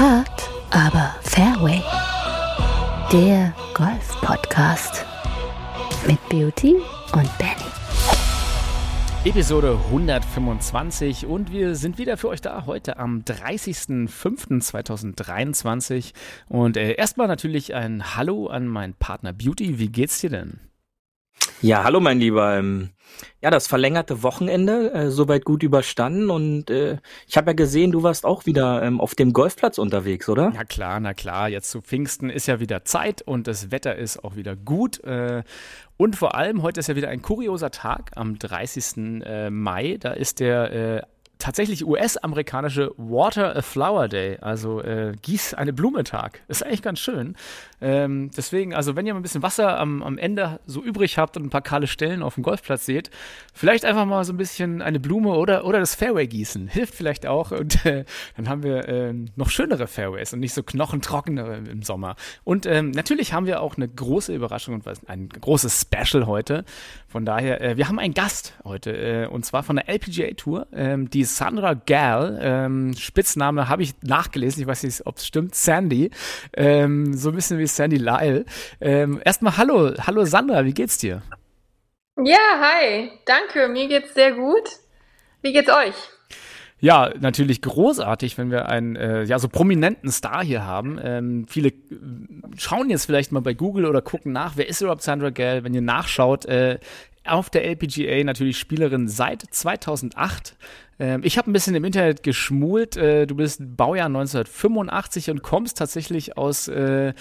Hard, aber Fairway. Der Golf-Podcast mit Beauty und Benny. Episode 125 und wir sind wieder für euch da heute am 30.05.2023 und äh, erstmal natürlich ein Hallo an meinen Partner Beauty. Wie geht's dir denn? Ja, hallo mein Lieber. Ähm, ja, das verlängerte Wochenende äh, soweit gut überstanden und äh, ich habe ja gesehen, du warst auch wieder ähm, auf dem Golfplatz unterwegs, oder? Na klar, na klar. Jetzt zu Pfingsten ist ja wieder Zeit und das Wetter ist auch wieder gut. Äh, und vor allem, heute ist ja wieder ein kurioser Tag am 30. Äh, Mai. Da ist der äh, tatsächlich US-amerikanische Water a Flower Day, also äh, Gieß eine Blume Tag. Ist eigentlich ganz schön. Ähm, deswegen, also wenn ihr mal ein bisschen Wasser am, am Ende so übrig habt und ein paar kahle Stellen auf dem Golfplatz seht, vielleicht einfach mal so ein bisschen eine Blume oder, oder das Fairway gießen. Hilft vielleicht auch und äh, dann haben wir äh, noch schönere Fairways und nicht so knochentrockene im Sommer. Und ähm, natürlich haben wir auch eine große Überraschung und ein großes Special heute. Von daher, äh, wir haben einen Gast heute äh, und zwar von der LPGA Tour, ähm, die Sandra Gall, ähm, Spitzname habe ich nachgelesen, ich weiß nicht, ob es stimmt, Sandy, ähm, so ein bisschen wie Sandy Lyle. Ähm, erstmal hallo, hallo Sandra, wie geht's dir? Ja, hi, danke, mir geht's sehr gut. Wie geht's euch? Ja, natürlich großartig, wenn wir einen äh, ja so prominenten Star hier haben. Ähm, viele äh, schauen jetzt vielleicht mal bei Google oder gucken nach, wer ist überhaupt Sandra Gall? Wenn ihr nachschaut, äh, auf der LPGA natürlich Spielerin seit 2008. Ähm, ich habe ein bisschen im Internet geschmult. Äh, du bist Baujahr 1985 und kommst tatsächlich aus äh,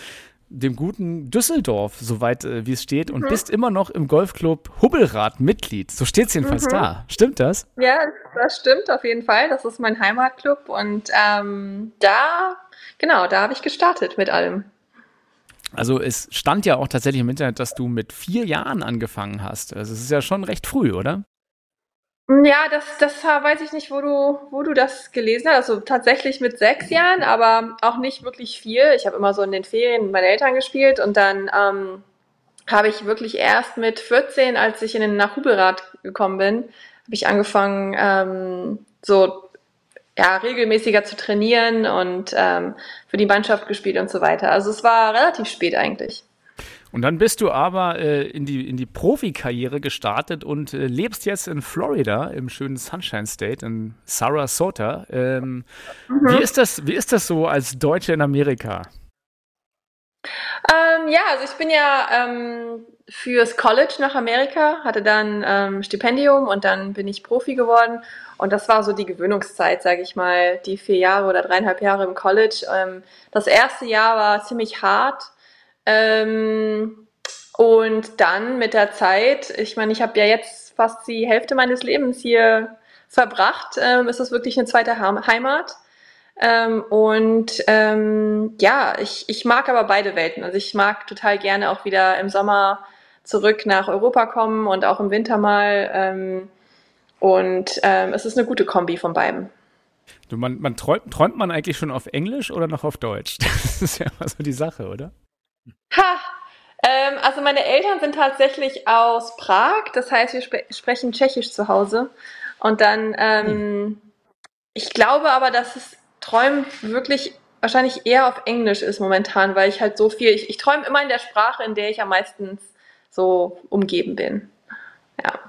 dem guten Düsseldorf, soweit äh, wie es steht, und mhm. bist immer noch im Golfclub Hubbelrad Mitglied. So steht es jedenfalls mhm. da. Stimmt das? Ja, das stimmt auf jeden Fall. Das ist mein Heimatclub und ähm, da, genau, da habe ich gestartet mit allem. Also es stand ja auch tatsächlich im Internet, dass du mit vier Jahren angefangen hast. Also es ist ja schon recht früh, oder? Ja, das, das weiß ich nicht, wo du, wo du das gelesen hast. Also tatsächlich mit sechs Jahren, aber auch nicht wirklich viel. Ich habe immer so in den Ferien mit meinen Eltern gespielt und dann ähm, habe ich wirklich erst mit 14, als ich in den Nachhubelrad gekommen bin, habe ich angefangen, ähm, so ja, regelmäßiger zu trainieren und ähm, für die Mannschaft gespielt und so weiter. Also es war relativ spät eigentlich. Und dann bist du aber äh, in die, in die Profikarriere gestartet und äh, lebst jetzt in Florida, im schönen Sunshine State, in Sarasota. Ähm, mhm. wie, ist das, wie ist das so als Deutsche in Amerika? Ähm, ja, also ich bin ja ähm, fürs College nach Amerika, hatte dann ähm, Stipendium und dann bin ich Profi geworden. Und das war so die Gewöhnungszeit, sage ich mal, die vier Jahre oder dreieinhalb Jahre im College. Ähm, das erste Jahr war ziemlich hart ähm, und dann mit der Zeit, ich meine, ich habe ja jetzt fast die Hälfte meines Lebens hier verbracht, ähm, ist das wirklich eine zweite Heimat. Ähm, und ähm, ja, ich, ich mag aber beide Welten. Also ich mag total gerne auch wieder im Sommer zurück nach Europa kommen und auch im Winter mal. Ähm, und ähm, es ist eine gute Kombi von beiden. Du, man, man träumt, träumt man eigentlich schon auf Englisch oder noch auf Deutsch? Das ist ja immer so die Sache, oder? Ha! Ähm, also meine Eltern sind tatsächlich aus Prag, das heißt, wir sp sprechen Tschechisch zu Hause. Und dann, ähm, hm. ich glaube aber, dass es Träumen wirklich wahrscheinlich eher auf Englisch ist momentan, weil ich halt so viel, ich, ich träume immer in der Sprache, in der ich am meisten so umgeben bin. Ja.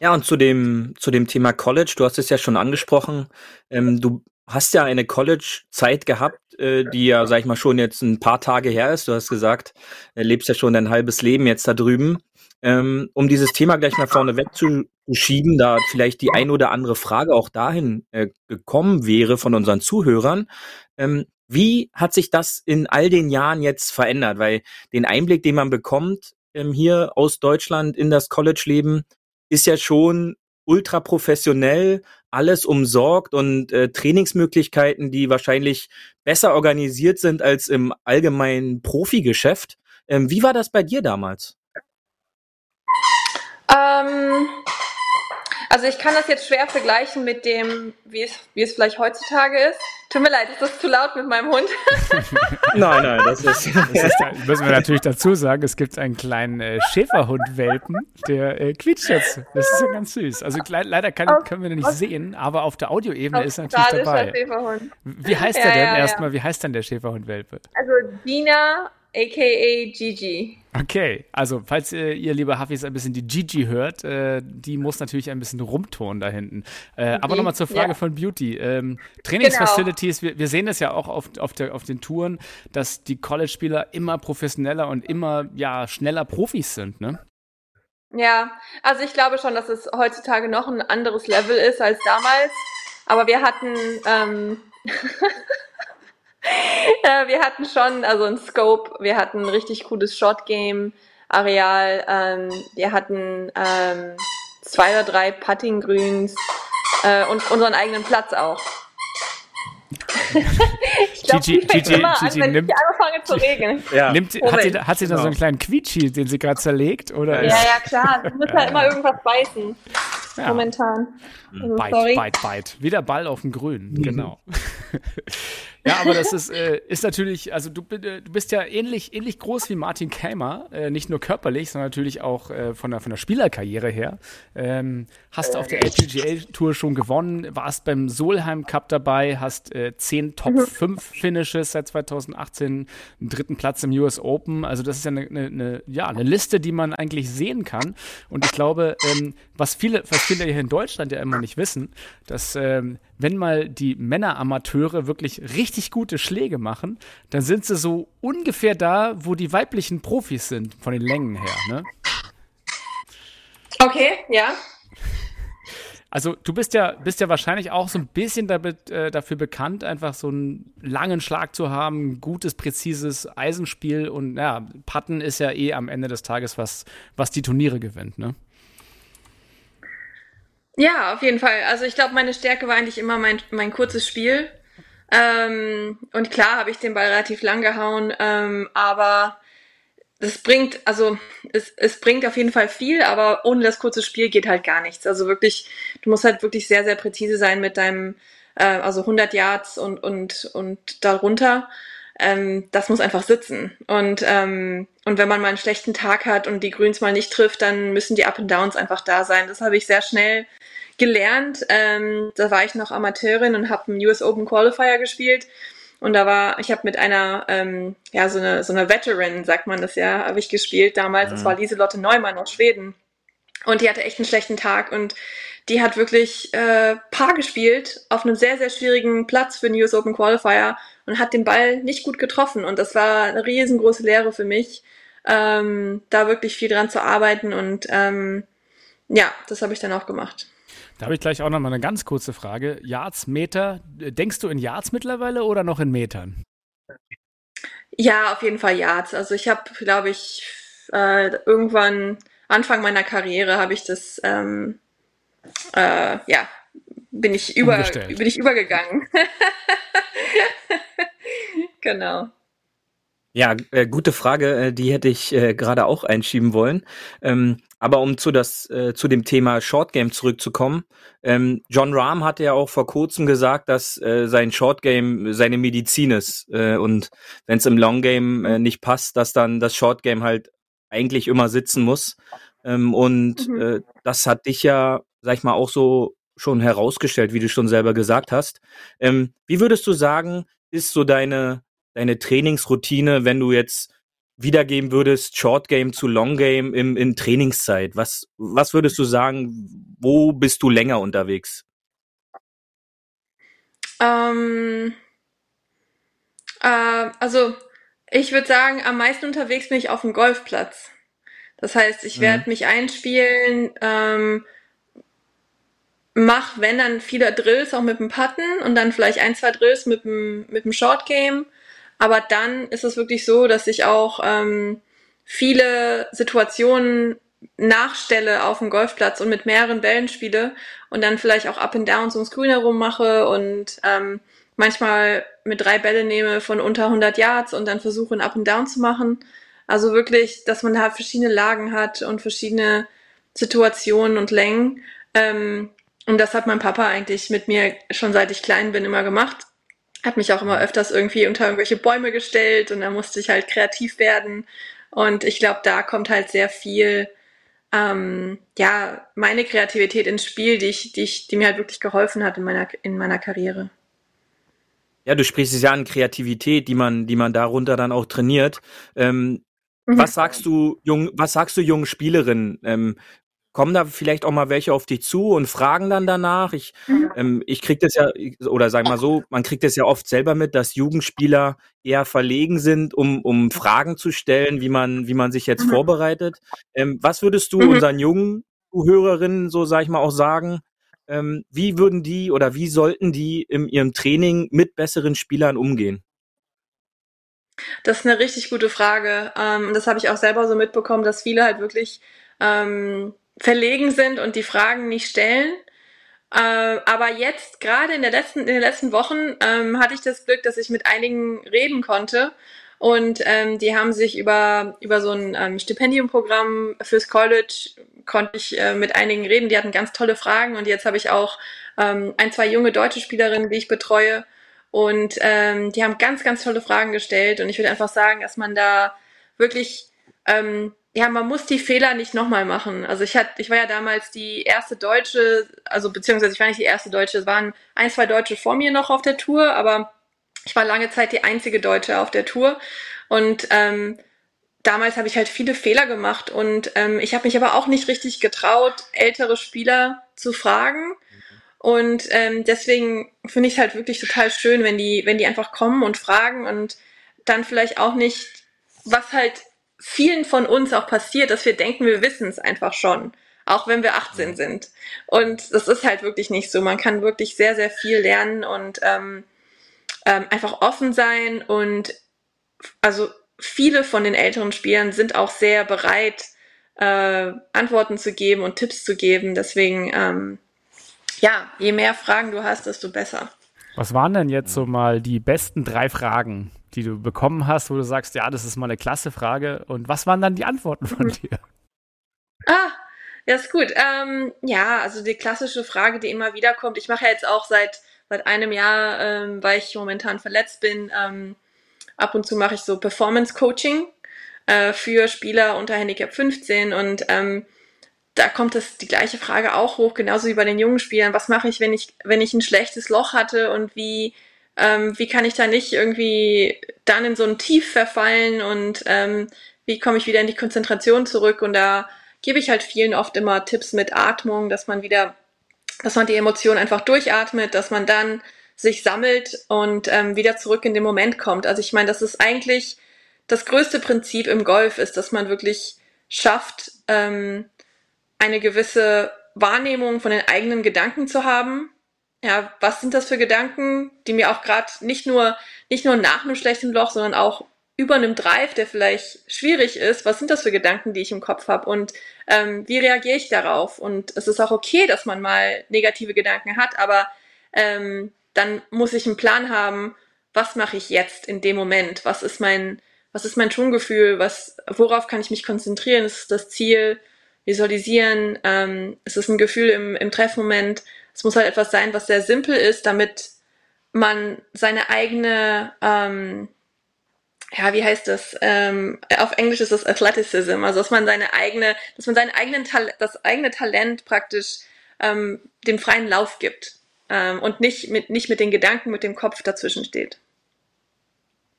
Ja, und zu dem, zu dem Thema College, du hast es ja schon angesprochen, ähm, du hast ja eine College-Zeit gehabt, äh, die ja, sag ich mal, schon jetzt ein paar Tage her ist. Du hast gesagt, äh, lebst ja schon dein halbes Leben jetzt da drüben. Ähm, um dieses Thema gleich mal vorne wegzuschieben, da vielleicht die ein oder andere Frage auch dahin äh, gekommen wäre von unseren Zuhörern. Ähm, wie hat sich das in all den Jahren jetzt verändert? Weil den Einblick, den man bekommt ähm, hier aus Deutschland in das College-Leben, ist ja schon ultra professionell, alles umsorgt und äh, Trainingsmöglichkeiten, die wahrscheinlich besser organisiert sind als im allgemeinen Profigeschäft. Ähm, wie war das bei dir damals? Ähm, Also ich kann das jetzt schwer vergleichen mit dem, wie es, wie es vielleicht heutzutage ist. Tut mir leid, ist das zu laut mit meinem Hund? nein, nein, das ist. Das ist da, müssen wir natürlich dazu sagen, es gibt einen kleinen äh, Schäferhund-Welpen, der äh, quietscht jetzt. Das ist ja ganz süß. Also leider kann, aus, können wir den nicht aus, sehen, aber auf der Audioebene ist er natürlich dabei. Schäferhund. Wie heißt ja, der denn ja, erstmal? Ja. Wie heißt denn der Schäferhund-Welpe? Also Dina aka Gigi. Okay, also falls ihr, ihr liebe Hafis, ein bisschen die Gigi hört, äh, die muss natürlich ein bisschen rumturnen da hinten. Äh, aber nochmal zur Frage ja. von Beauty. Ähm, Trainingsfacilities, genau. wir, wir, sehen es ja auch auf, auf, der, auf den Touren, dass die College-Spieler immer professioneller und immer ja, schneller Profis sind, ne? Ja, also ich glaube schon, dass es heutzutage noch ein anderes Level ist als damals. Aber wir hatten ähm, äh, wir hatten schon, also ein Scope, wir hatten ein richtig cooles Shot-Game-Areal, ähm, wir hatten ähm, zwei oder drei Putting-Grüns äh, und unseren eigenen Platz auch. ich glaube, Gigi, die Gigi, immer Gigi an, wenn nimmt, ich anfange zu regeln. Ja. Nimmt, hat, sie, hat sie da so einen kleinen Quietschi, den sie gerade zerlegt? Oder ja, ja, klar. Sie muss halt immer irgendwas beißen. Ja. Momentan. Also, bite, sorry. bite, bite. Wieder Ball auf dem Grün, mhm. genau. Ja, aber das ist, äh, ist natürlich, also du, äh, du bist ja ähnlich, ähnlich groß wie Martin Keimer, äh, nicht nur körperlich, sondern natürlich auch äh, von, der, von der Spielerkarriere her. Ähm, hast auf der LPGA-Tour schon gewonnen, warst beim Solheim Cup dabei, hast äh, zehn Top 5 Finishes seit 2018, einen dritten Platz im US Open. Also das ist ja eine, eine, ja, eine Liste, die man eigentlich sehen kann. Und ich glaube, ähm, was viele, was viele hier in Deutschland ja immer nicht wissen, dass ähm, wenn mal die Männeramateure wirklich richtig gute Schläge machen, dann sind sie so ungefähr da, wo die weiblichen Profis sind, von den Längen her. Ne? Okay, ja. Also du bist ja, bist ja wahrscheinlich auch so ein bisschen damit, äh, dafür bekannt, einfach so einen langen Schlag zu haben, ein gutes, präzises Eisenspiel und ja, Patten ist ja eh am Ende des Tages was, was die Turniere gewinnt, ne? Ja, auf jeden Fall. Also ich glaube, meine Stärke war eigentlich immer mein, mein kurzes Spiel. Ähm, und klar habe ich den Ball relativ lang gehauen, ähm, aber das bringt, also es, es bringt auf jeden Fall viel, aber ohne das kurze Spiel geht halt gar nichts. Also wirklich, du musst halt wirklich sehr, sehr präzise sein mit deinem, äh, also 100 Yards und, und, und darunter. Ähm, das muss einfach sitzen. Und, ähm, und wenn man mal einen schlechten Tag hat und die Grüns mal nicht trifft, dann müssen die Up and Downs einfach da sein. Das habe ich sehr schnell gelernt. Ähm, da war ich noch Amateurin und habe einen US Open Qualifier gespielt. Und da war, ich habe mit einer, ähm, ja, so eine, so eine Veteran, sagt man das ja, habe ich gespielt damals. Mhm. Das war Lieselotte Neumann aus Schweden. Und die hatte echt einen schlechten Tag und die hat wirklich äh, Paar gespielt auf einem sehr, sehr schwierigen Platz für den US Open Qualifier und hat den Ball nicht gut getroffen. Und das war eine riesengroße Lehre für mich, ähm, da wirklich viel dran zu arbeiten. Und ähm, ja, das habe ich dann auch gemacht. Da habe ich gleich auch noch mal eine ganz kurze Frage. Yards, Meter. Denkst du in Yards mittlerweile oder noch in Metern? Ja, auf jeden Fall Yards. Also ich habe, glaube ich, äh, irgendwann Anfang meiner Karriere habe ich das, ähm, äh, ja, bin ich über, bin ich übergegangen. genau. Ja, äh, gute Frage, äh, die hätte ich äh, gerade auch einschieben wollen. Ähm, aber um zu das äh, zu dem Thema Short Game zurückzukommen, ähm, John Rahm hatte ja auch vor kurzem gesagt, dass äh, sein Short Game seine Medizin ist äh, und wenn es im Long Game äh, nicht passt, dass dann das Short Game halt eigentlich immer sitzen muss. Ähm, und mhm. äh, das hat dich ja, sag ich mal, auch so schon herausgestellt, wie du schon selber gesagt hast. Ähm, wie würdest du sagen, ist so deine deine Trainingsroutine, wenn du jetzt wiedergeben würdest, Short Game zu Long Game im, in Trainingszeit? Was, was würdest du sagen, wo bist du länger unterwegs? Ähm, äh, also ich würde sagen, am meisten unterwegs bin ich auf dem Golfplatz. Das heißt, ich werde mhm. mich einspielen, ähm, mach, wenn dann viele Drills auch mit dem Putten und dann vielleicht ein, zwei Drills mit dem, mit dem Short Game aber dann ist es wirklich so, dass ich auch ähm, viele Situationen nachstelle auf dem Golfplatz und mit mehreren Bällen spiele und dann vielleicht auch Up and Downs ums Grün herum mache und ähm, manchmal mit drei Bälle nehme von unter 100 Yards und dann versuche ein Up and Down zu machen. Also wirklich, dass man halt verschiedene Lagen hat und verschiedene Situationen und Längen. Ähm, und das hat mein Papa eigentlich mit mir schon seit ich klein bin immer gemacht. Hat mich auch immer öfters irgendwie unter irgendwelche Bäume gestellt und da musste ich halt kreativ werden. Und ich glaube, da kommt halt sehr viel, ähm, ja, meine Kreativität ins Spiel, die ich, die ich, die mir halt wirklich geholfen hat in meiner, in meiner Karriere. Ja, du sprichst es ja an Kreativität, die man, die man darunter dann auch trainiert. Ähm, mhm. Was sagst du, jung, was sagst du jungen Spielerinnen? Ähm, kommen da vielleicht auch mal welche auf dich zu und fragen dann danach. Ich, mhm. ähm, ich krieg das ja, oder sag mal so, man kriegt das ja oft selber mit, dass Jugendspieler eher verlegen sind, um, um Fragen zu stellen, wie man, wie man sich jetzt mhm. vorbereitet. Ähm, was würdest du mhm. unseren jungen Zuhörerinnen, so sag ich mal, auch sagen? Ähm, wie würden die oder wie sollten die in ihrem Training mit besseren Spielern umgehen? Das ist eine richtig gute Frage. Ähm, das habe ich auch selber so mitbekommen, dass viele halt wirklich ähm, verlegen sind und die Fragen nicht stellen. Äh, aber jetzt, gerade in, der letzten, in den letzten Wochen, ähm, hatte ich das Glück, dass ich mit einigen reden konnte. Und ähm, die haben sich über, über so ein ähm, Stipendiumprogramm fürs College, konnte ich äh, mit einigen reden. Die hatten ganz tolle Fragen. Und jetzt habe ich auch ähm, ein, zwei junge deutsche Spielerinnen, die ich betreue. Und ähm, die haben ganz, ganz tolle Fragen gestellt. Und ich würde einfach sagen, dass man da wirklich ähm, ja, man muss die Fehler nicht nochmal machen. Also ich hatte, ich war ja damals die erste Deutsche, also beziehungsweise ich war nicht die erste Deutsche, es waren ein, zwei Deutsche vor mir noch auf der Tour, aber ich war lange Zeit die einzige Deutsche auf der Tour. Und ähm, damals habe ich halt viele Fehler gemacht und ähm, ich habe mich aber auch nicht richtig getraut, ältere Spieler zu fragen. Und ähm, deswegen finde ich es halt wirklich total schön, wenn die, wenn die einfach kommen und fragen und dann vielleicht auch nicht, was halt vielen von uns auch passiert, dass wir denken, wir wissen es einfach schon, auch wenn wir 18 sind. Und das ist halt wirklich nicht so. Man kann wirklich sehr, sehr viel lernen und ähm, ähm, einfach offen sein. Und also viele von den älteren Spielern sind auch sehr bereit, äh, Antworten zu geben und Tipps zu geben. Deswegen, ähm, ja, je mehr Fragen du hast, desto besser. Was waren denn jetzt so mal die besten drei Fragen, die du bekommen hast, wo du sagst, ja, das ist mal eine klasse Frage. Und was waren dann die Antworten von mhm. dir? Ah, ja, ist gut. Ähm, ja, also die klassische Frage, die immer wieder kommt. Ich mache ja jetzt auch seit, seit einem Jahr, ähm, weil ich momentan verletzt bin, ähm, ab und zu mache ich so Performance Coaching äh, für Spieler unter Handicap 15 und ähm, da kommt das die gleiche Frage auch hoch, genauso wie bei den jungen Spielern. Was mache ich, wenn ich, wenn ich ein schlechtes Loch hatte und wie, ähm, wie kann ich da nicht irgendwie dann in so ein Tief verfallen und ähm, wie komme ich wieder in die Konzentration zurück? Und da gebe ich halt vielen oft immer Tipps mit Atmung, dass man wieder, dass man die Emotionen einfach durchatmet, dass man dann sich sammelt und ähm, wieder zurück in den Moment kommt. Also ich meine, das ist eigentlich das größte Prinzip im Golf ist, dass man wirklich schafft, ähm, eine gewisse Wahrnehmung von den eigenen Gedanken zu haben ja, was sind das für Gedanken, die mir auch gerade nicht nur, nicht nur nach einem schlechten Loch, sondern auch über einem Drive, der vielleicht schwierig ist, was sind das für Gedanken, die ich im Kopf habe und ähm, wie reagiere ich darauf? Und es ist auch okay, dass man mal negative Gedanken hat, aber ähm, dann muss ich einen Plan haben, was mache ich jetzt in dem Moment? Was ist mein, was ist mein Schwunggefühl? Was, worauf kann ich mich konzentrieren? Ist das Ziel? Visualisieren? Ähm, ist es ein Gefühl im, im Treffmoment? Es muss halt etwas sein, was sehr simpel ist, damit man seine eigene, ähm, ja, wie heißt das? Ähm, auf Englisch ist das Athleticism, also dass man seine eigene, dass man seinen eigenen Tal das eigene Talent praktisch ähm, dem freien Lauf gibt ähm, und nicht mit, nicht mit den Gedanken, mit dem Kopf dazwischen steht.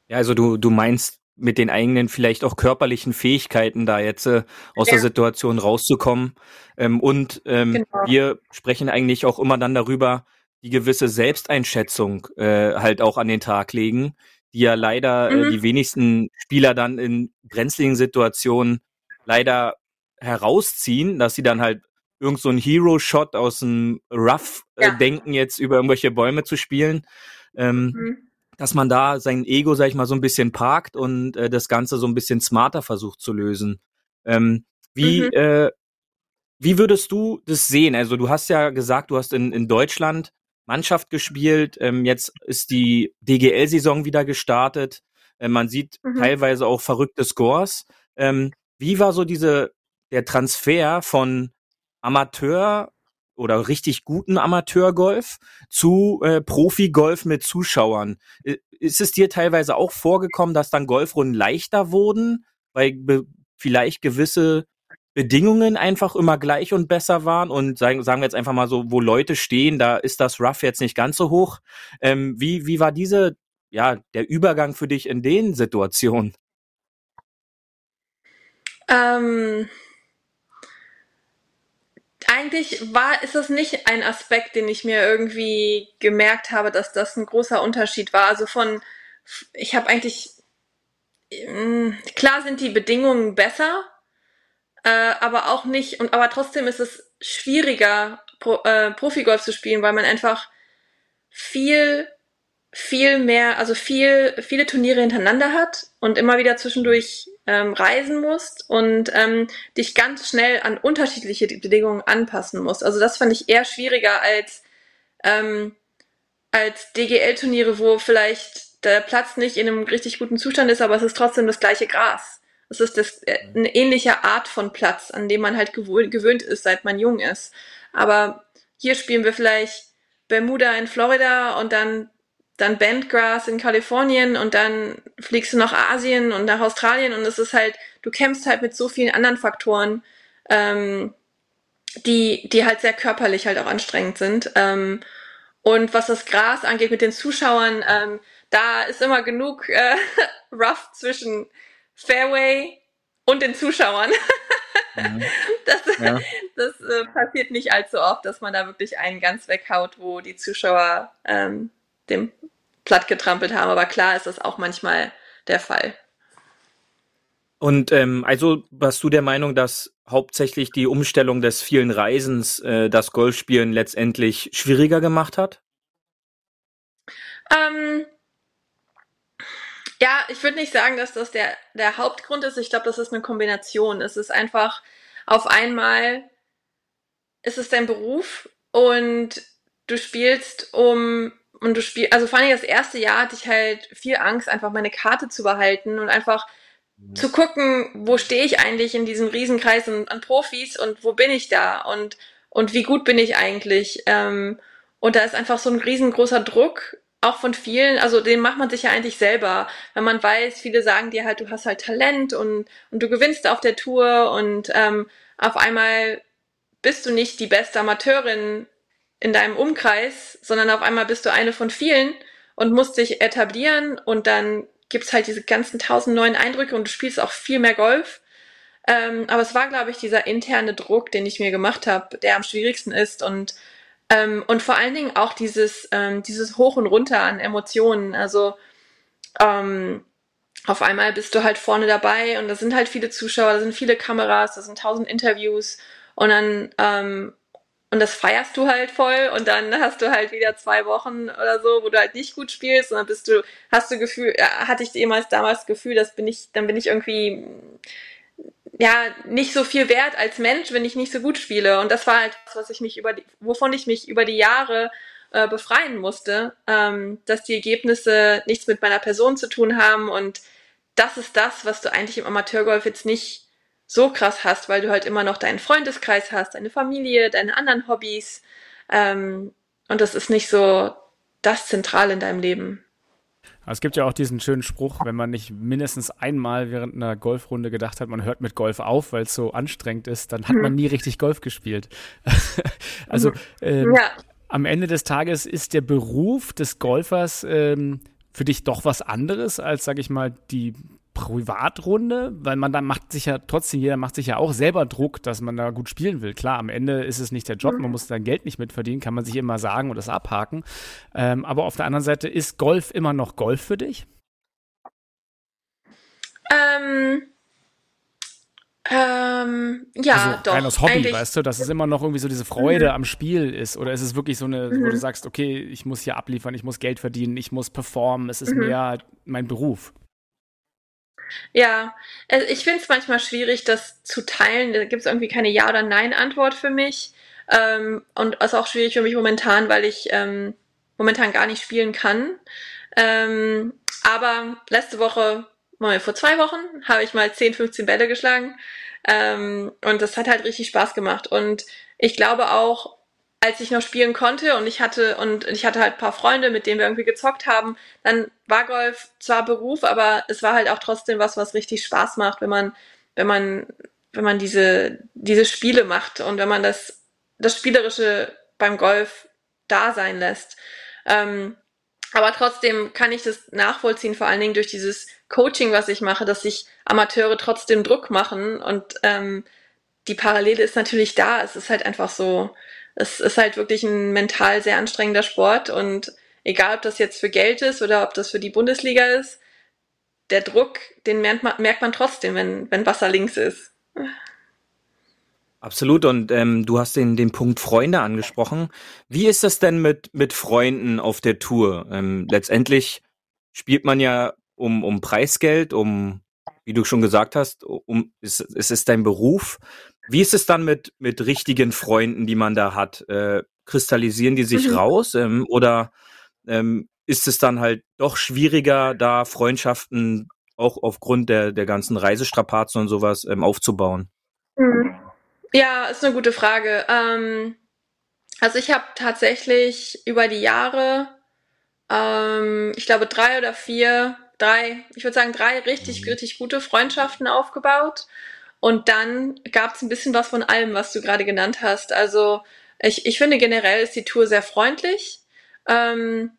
Ja, also du, du meinst mit den eigenen vielleicht auch körperlichen Fähigkeiten da jetzt äh, aus ja. der Situation rauszukommen. Ähm, und ähm, genau. wir sprechen eigentlich auch immer dann darüber, die gewisse Selbsteinschätzung äh, halt auch an den Tag legen, die ja leider äh, mhm. äh, die wenigsten Spieler dann in brenzligen Situationen leider herausziehen, dass sie dann halt irgend so ein Hero-Shot aus dem Rough äh, ja. denken, jetzt über irgendwelche Bäume zu spielen. Ähm, mhm dass man da sein Ego, sag ich mal, so ein bisschen parkt und äh, das Ganze so ein bisschen smarter versucht zu lösen. Ähm, wie, mhm. äh, wie würdest du das sehen? Also du hast ja gesagt, du hast in, in Deutschland Mannschaft gespielt, ähm, jetzt ist die DGL-Saison wieder gestartet. Äh, man sieht mhm. teilweise auch verrückte Scores. Ähm, wie war so diese der Transfer von Amateur oder richtig guten Amateurgolf zu äh, Profigolf mit Zuschauern. Ist es dir teilweise auch vorgekommen, dass dann Golfrunden leichter wurden, weil vielleicht gewisse Bedingungen einfach immer gleich und besser waren und sagen, sagen wir jetzt einfach mal so, wo Leute stehen, da ist das Rough jetzt nicht ganz so hoch. Ähm, wie, wie war diese, ja, der Übergang für dich in den Situationen? Ähm, eigentlich war, ist das nicht ein Aspekt, den ich mir irgendwie gemerkt habe, dass das ein großer Unterschied war. Also von, ich habe eigentlich, mm, klar sind die Bedingungen besser, äh, aber auch nicht, und aber trotzdem ist es schwieriger, Pro, äh, Profigolf zu spielen, weil man einfach viel, viel mehr, also viel, viele Turniere hintereinander hat und immer wieder zwischendurch ähm, reisen musst und ähm, dich ganz schnell an unterschiedliche Bedingungen anpassen musst. Also das fand ich eher schwieriger als, ähm, als DGL-Turniere, wo vielleicht der Platz nicht in einem richtig guten Zustand ist, aber es ist trotzdem das gleiche Gras. Es ist das, äh, eine ähnliche Art von Platz, an dem man halt gewöhnt ist, seit man jung ist. Aber hier spielen wir vielleicht Bermuda in Florida und dann dann Bentgrass in Kalifornien und dann fliegst du nach Asien und nach Australien und es ist halt, du kämpfst halt mit so vielen anderen Faktoren, ähm, die, die halt sehr körperlich halt auch anstrengend sind. Ähm, und was das Gras angeht mit den Zuschauern, ähm, da ist immer genug äh, rough zwischen Fairway und den Zuschauern. Mhm. Das, ja. das äh, passiert nicht allzu oft, dass man da wirklich einen ganz weghaut, wo die Zuschauer ähm, dem platt getrampelt haben. Aber klar ist das auch manchmal der Fall. Und ähm, also warst du der Meinung, dass hauptsächlich die Umstellung des vielen Reisens äh, das Golfspielen letztendlich schwieriger gemacht hat? Ähm, ja, ich würde nicht sagen, dass das der, der Hauptgrund ist. Ich glaube, das ist eine Kombination. Es ist einfach auf einmal, ist es dein Beruf und du spielst, um und du spielst, also vor allem das erste Jahr hatte ich halt viel Angst, einfach meine Karte zu behalten und einfach mhm. zu gucken, wo stehe ich eigentlich in diesem Riesenkreis an, an, Profis und wo bin ich da und, und wie gut bin ich eigentlich. Ähm, und da ist einfach so ein riesengroßer Druck, auch von vielen, also den macht man sich ja eigentlich selber, wenn man weiß, viele sagen dir halt, du hast halt Talent und, und du gewinnst auf der Tour und ähm, auf einmal bist du nicht die beste Amateurin in deinem Umkreis, sondern auf einmal bist du eine von vielen und musst dich etablieren und dann gibt's halt diese ganzen tausend neuen Eindrücke und du spielst auch viel mehr Golf. Ähm, aber es war, glaube ich, dieser interne Druck, den ich mir gemacht habe, der am schwierigsten ist und ähm, und vor allen Dingen auch dieses ähm, dieses Hoch und Runter an Emotionen. Also ähm, auf einmal bist du halt vorne dabei und da sind halt viele Zuschauer, da sind viele Kameras, da sind tausend Interviews und dann ähm, und das feierst du halt voll und dann hast du halt wieder zwei Wochen oder so, wo du halt nicht gut spielst und dann bist du, hast du Gefühl, ja, hatte ich jemals damals Gefühl, dass bin ich, dann bin ich irgendwie ja nicht so viel wert als Mensch, wenn ich nicht so gut spiele. Und das war halt das, was ich mich über die, wovon ich mich über die Jahre äh, befreien musste, ähm, dass die Ergebnisse nichts mit meiner Person zu tun haben und das ist das, was du eigentlich im Amateurgolf jetzt nicht so krass hast, weil du halt immer noch deinen Freundeskreis hast, deine Familie, deine anderen Hobbys. Ähm, und das ist nicht so das Zentral in deinem Leben. Es gibt ja auch diesen schönen Spruch, wenn man nicht mindestens einmal während einer Golfrunde gedacht hat, man hört mit Golf auf, weil es so anstrengend ist, dann hat mhm. man nie richtig Golf gespielt. also mhm. ähm, ja. am Ende des Tages ist der Beruf des Golfers ähm, für dich doch was anderes als, sag ich mal, die Privatrunde, weil man dann macht sich ja trotzdem, jeder macht sich ja auch selber Druck, dass man da gut spielen will. Klar, am Ende ist es nicht der Job, man mhm. muss sein Geld nicht mitverdienen, kann man sich immer sagen und das abhaken. Ähm, aber auf der anderen Seite, ist Golf immer noch Golf für dich? Ähm, ähm, ja, also doch. Rein aus Hobby, eigentlich. weißt du, dass es immer noch irgendwie so diese Freude mhm. am Spiel ist. Oder ist es wirklich so eine, mhm. wo du mhm. sagst, okay, ich muss hier abliefern, ich muss Geld verdienen, ich muss performen, es ist mhm. mehr mein Beruf. Ja, also ich finde es manchmal schwierig, das zu teilen. Da gibt es irgendwie keine Ja- oder Nein-Antwort für mich. Ähm, und es ist auch schwierig für mich momentan, weil ich ähm, momentan gar nicht spielen kann. Ähm, aber letzte Woche, vor zwei Wochen, habe ich mal 10, 15 Bälle geschlagen. Ähm, und das hat halt richtig Spaß gemacht. Und ich glaube auch, als ich noch spielen konnte und ich hatte und ich hatte halt ein paar Freunde, mit denen wir irgendwie gezockt haben, dann war Golf zwar Beruf, aber es war halt auch trotzdem was, was richtig Spaß macht, wenn man, wenn man, wenn man diese, diese Spiele macht und wenn man das, das Spielerische beim Golf da sein lässt. Ähm, aber trotzdem kann ich das nachvollziehen, vor allen Dingen durch dieses Coaching, was ich mache, dass sich Amateure trotzdem Druck machen und ähm, die Parallele ist natürlich da. Es ist halt einfach so, es ist halt wirklich ein mental sehr anstrengender Sport und egal, ob das jetzt für Geld ist oder ob das für die Bundesliga ist, der Druck, den merkt man, merkt man trotzdem, wenn, wenn Wasser links ist. Absolut. Und ähm, du hast den, den Punkt Freunde angesprochen. Wie ist das denn mit, mit Freunden auf der Tour? Ähm, letztendlich spielt man ja um, um Preisgeld, um, wie du schon gesagt hast, um, es, es ist dein Beruf. Wie ist es dann mit, mit richtigen Freunden, die man da hat? Äh, kristallisieren die sich mhm. raus ähm, oder ähm, ist es dann halt doch schwieriger, da Freundschaften auch aufgrund der, der ganzen Reisestrapazen und sowas ähm, aufzubauen? Mhm. Ja, ist eine gute Frage. Ähm, also ich habe tatsächlich über die Jahre, ähm, ich glaube drei oder vier, drei, ich würde sagen drei richtig, mhm. richtig gute Freundschaften aufgebaut. Und dann gab es ein bisschen was von allem, was du gerade genannt hast. Also ich, ich finde generell ist die Tour sehr freundlich. Ähm,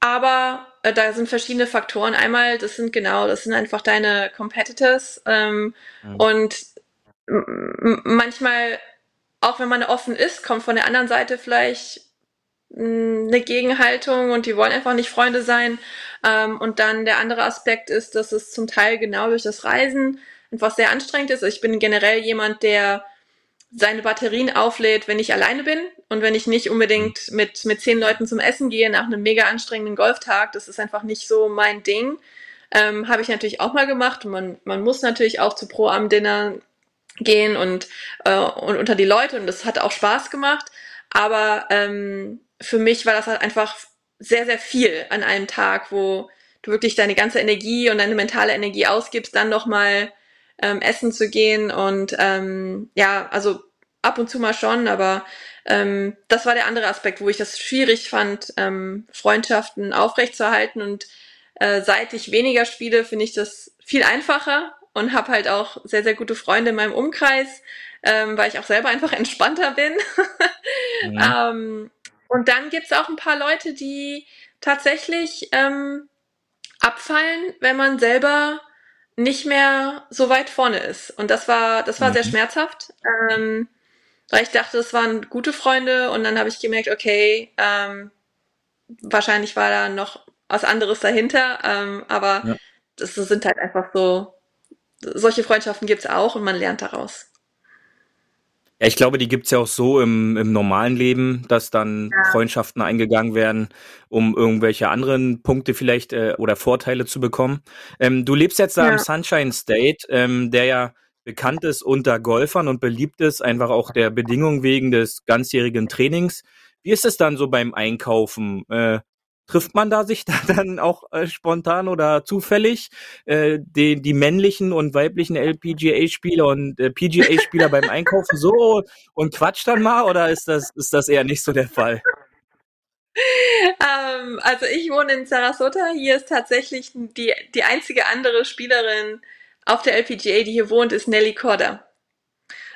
aber äh, da sind verschiedene Faktoren. Einmal, das sind genau, das sind einfach deine Competitors. Ähm, mhm. Und manchmal, auch wenn man offen ist, kommt von der anderen Seite vielleicht eine Gegenhaltung und die wollen einfach nicht Freunde sein. Ähm, und dann der andere Aspekt ist, dass es zum Teil genau durch das Reisen einfach sehr anstrengend ist. Ich bin generell jemand, der seine Batterien auflädt, wenn ich alleine bin und wenn ich nicht unbedingt mit, mit zehn Leuten zum Essen gehe nach einem mega anstrengenden Golftag. Das ist einfach nicht so mein Ding. Ähm, Habe ich natürlich auch mal gemacht. Und man, man muss natürlich auch zu Pro-Am-Dinner gehen und, äh, und unter die Leute und das hat auch Spaß gemacht. Aber ähm, für mich war das halt einfach sehr, sehr viel an einem Tag, wo du wirklich deine ganze Energie und deine mentale Energie ausgibst, dann nochmal ähm, essen zu gehen und ähm, ja, also ab und zu mal schon, aber ähm, das war der andere Aspekt, wo ich das schwierig fand, ähm, Freundschaften aufrechtzuerhalten und äh, seit ich weniger spiele, finde ich das viel einfacher und habe halt auch sehr, sehr gute Freunde in meinem Umkreis, ähm, weil ich auch selber einfach entspannter bin. mhm. ähm, und dann gibt's auch ein paar Leute, die tatsächlich ähm, abfallen, wenn man selber nicht mehr so weit vorne ist. Und das war, das war mhm. sehr schmerzhaft, ähm, weil ich dachte, es waren gute Freunde und dann habe ich gemerkt, okay, ähm, wahrscheinlich war da noch was anderes dahinter, ähm, aber ja. das sind halt einfach so solche Freundschaften gibt's auch und man lernt daraus. Ja, ich glaube, die gibt's ja auch so im, im normalen Leben, dass dann ja. Freundschaften eingegangen werden, um irgendwelche anderen Punkte vielleicht äh, oder Vorteile zu bekommen. Ähm, du lebst jetzt da ja. im Sunshine State, ähm, der ja bekannt ist unter Golfern und beliebt ist, einfach auch der Bedingung wegen des ganzjährigen Trainings. Wie ist es dann so beim Einkaufen? Äh, trifft man da sich da dann auch äh, spontan oder zufällig äh, die, die männlichen und weiblichen LPGA-Spieler und äh, PGA-Spieler beim Einkaufen so und quatscht dann mal oder ist das, ist das eher nicht so der Fall? Ähm, also ich wohne in Sarasota. Hier ist tatsächlich die, die einzige andere Spielerin auf der LPGA, die hier wohnt, ist Nelly Corda.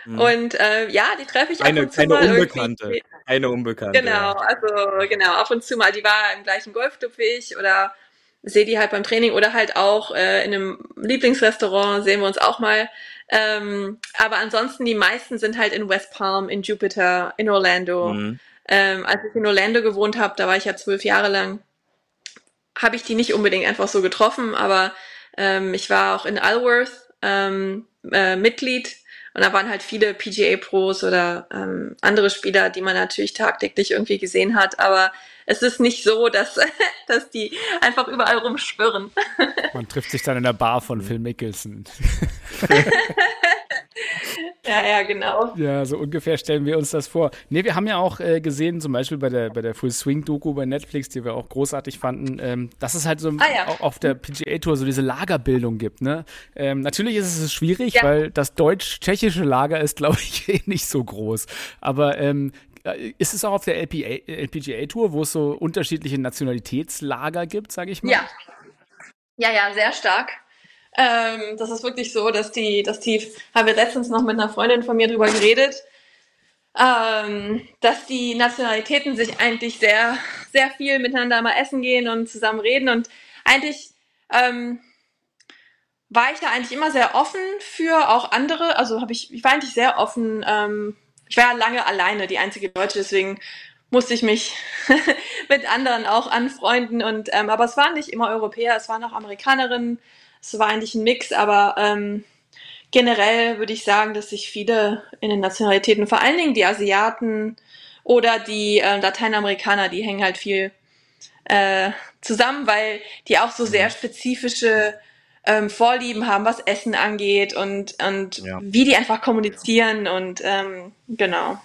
Mhm. Und äh, ja, die treffe ich eine, ab und zu eine mal Unbekannte. Irgendwie. Eine Unbekannte. Genau, also genau, ab und zu mal. Die war im gleichen Golfclub wie ich oder sehe die halt beim Training oder halt auch äh, in einem Lieblingsrestaurant sehen wir uns auch mal. Ähm, aber ansonsten die meisten sind halt in West Palm, in Jupiter, in Orlando. Mhm. Ähm, als ich in Orlando gewohnt habe, da war ich ja zwölf Jahre lang, habe ich die nicht unbedingt einfach so getroffen, aber ähm, ich war auch in Alworth ähm, äh, Mitglied und da waren halt viele PGA-Pros oder ähm, andere Spieler, die man natürlich tagtäglich irgendwie gesehen hat. Aber es ist nicht so, dass, dass die einfach überall rumschwirren. Man trifft sich dann in der Bar von Phil Mickelson. Ja, ja, genau. Ja, so ungefähr stellen wir uns das vor. Nee, wir haben ja auch äh, gesehen, zum Beispiel bei der, bei der Full Swing Doku bei Netflix, die wir auch großartig fanden, ähm, dass es halt so ah, ja. auch auf der PGA Tour so diese Lagerbildung gibt. Ne? Ähm, natürlich ist es schwierig, ja. weil das deutsch-tschechische Lager ist, glaube ich, eh nicht so groß. Aber ähm, äh, ist es auch auf der LPA, LPGA Tour, wo es so unterschiedliche Nationalitätslager gibt, sage ich mal? Ja. Ja, ja, sehr stark. Ähm, das ist wirklich so, dass die, dass die, haben wir letztens noch mit einer Freundin von mir drüber geredet, ähm, dass die Nationalitäten sich eigentlich sehr, sehr viel miteinander mal essen gehen und zusammen reden und eigentlich ähm, war ich da eigentlich immer sehr offen für auch andere. Also habe ich, ich war eigentlich sehr offen. Ähm, ich war ja lange alleine, die einzige Deutsche, deswegen musste ich mich mit anderen auch anfreunden. Und ähm, aber es waren nicht immer Europäer, es waren auch Amerikanerinnen. Es war eigentlich ein Mix, aber ähm, generell würde ich sagen, dass sich viele in den Nationalitäten, vor allen Dingen die Asiaten oder die äh, Lateinamerikaner, die hängen halt viel äh, zusammen, weil die auch so sehr spezifische ähm, Vorlieben haben, was Essen angeht und, und ja. wie die einfach kommunizieren und ähm, genau.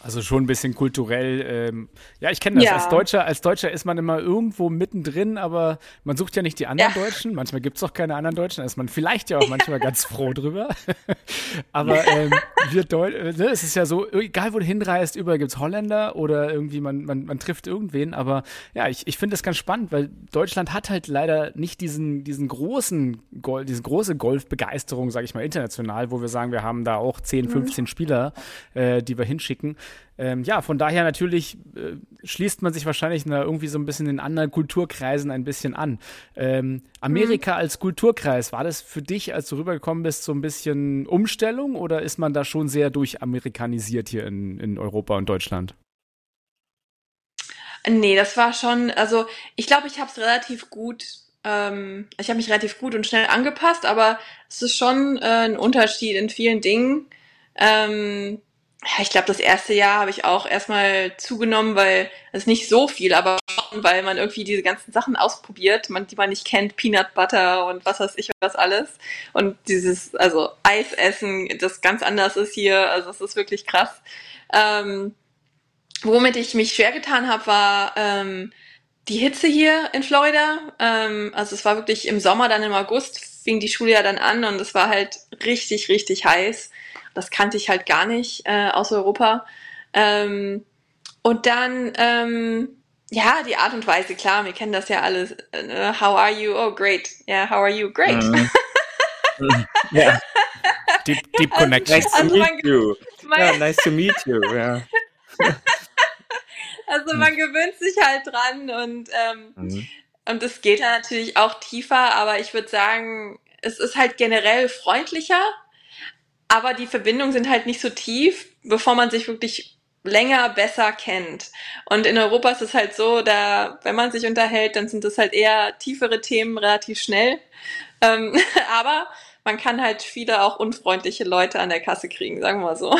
Also schon ein bisschen kulturell. Ähm, ja, ich kenne das. Ja. Als Deutscher, als Deutscher ist man immer irgendwo mittendrin, aber man sucht ja nicht die anderen ja. Deutschen. Manchmal gibt es auch keine anderen Deutschen. Da ist man vielleicht ja auch manchmal ganz froh drüber. aber ähm, wir Deu äh, ne, es ist ja so, egal wo du hinreist, überall gibt es Holländer oder irgendwie man, man, man trifft irgendwen. Aber ja, ich, ich finde das ganz spannend, weil Deutschland hat halt leider nicht diesen, diesen großen, Gol diese große Golfbegeisterung, sage ich mal, international, wo wir sagen, wir haben da auch 10, 15 mhm. Spieler, äh, die wir hinschicken. Ähm, ja, von daher natürlich äh, schließt man sich wahrscheinlich na, irgendwie so ein bisschen in anderen Kulturkreisen ein bisschen an. Ähm, Amerika mhm. als Kulturkreis, war das für dich, als du rübergekommen bist, so ein bisschen Umstellung oder ist man da schon sehr durchamerikanisiert hier in, in Europa und Deutschland? Nee, das war schon, also ich glaube, ich habe es relativ gut, ähm, ich habe mich relativ gut und schnell angepasst, aber es ist schon äh, ein Unterschied in vielen Dingen. Ähm, ich glaube, das erste Jahr habe ich auch erstmal zugenommen, weil es nicht so viel, aber weil man irgendwie diese ganzen Sachen ausprobiert, man, die man nicht kennt, Peanut Butter und was weiß ich was alles. Und dieses, also Eisessen, das ganz anders ist hier, also es ist wirklich krass. Ähm, womit ich mich schwer getan habe, war ähm, die Hitze hier in Florida. Ähm, also es war wirklich im Sommer, dann im August fing die Schule ja dann an und es war halt richtig, richtig heiß. Das kannte ich halt gar nicht äh, aus Europa. Ähm, und dann, ähm, ja, die Art und Weise, klar, wir kennen das ja alles. Äh, how are you? Oh, great. Yeah, how are you? Great. Mhm. ja. Deep, deep connection. Nice to also meet you. Ja, nice to meet you. Ja. also man gewöhnt sich halt dran und ähm, mhm. und es geht natürlich auch tiefer, aber ich würde sagen, es ist halt generell freundlicher aber die Verbindungen sind halt nicht so tief, bevor man sich wirklich länger besser kennt. Und in Europa ist es halt so, da, wenn man sich unterhält, dann sind das halt eher tiefere Themen relativ schnell. Ähm, aber man kann halt viele auch unfreundliche Leute an der Kasse kriegen, sagen wir mal so.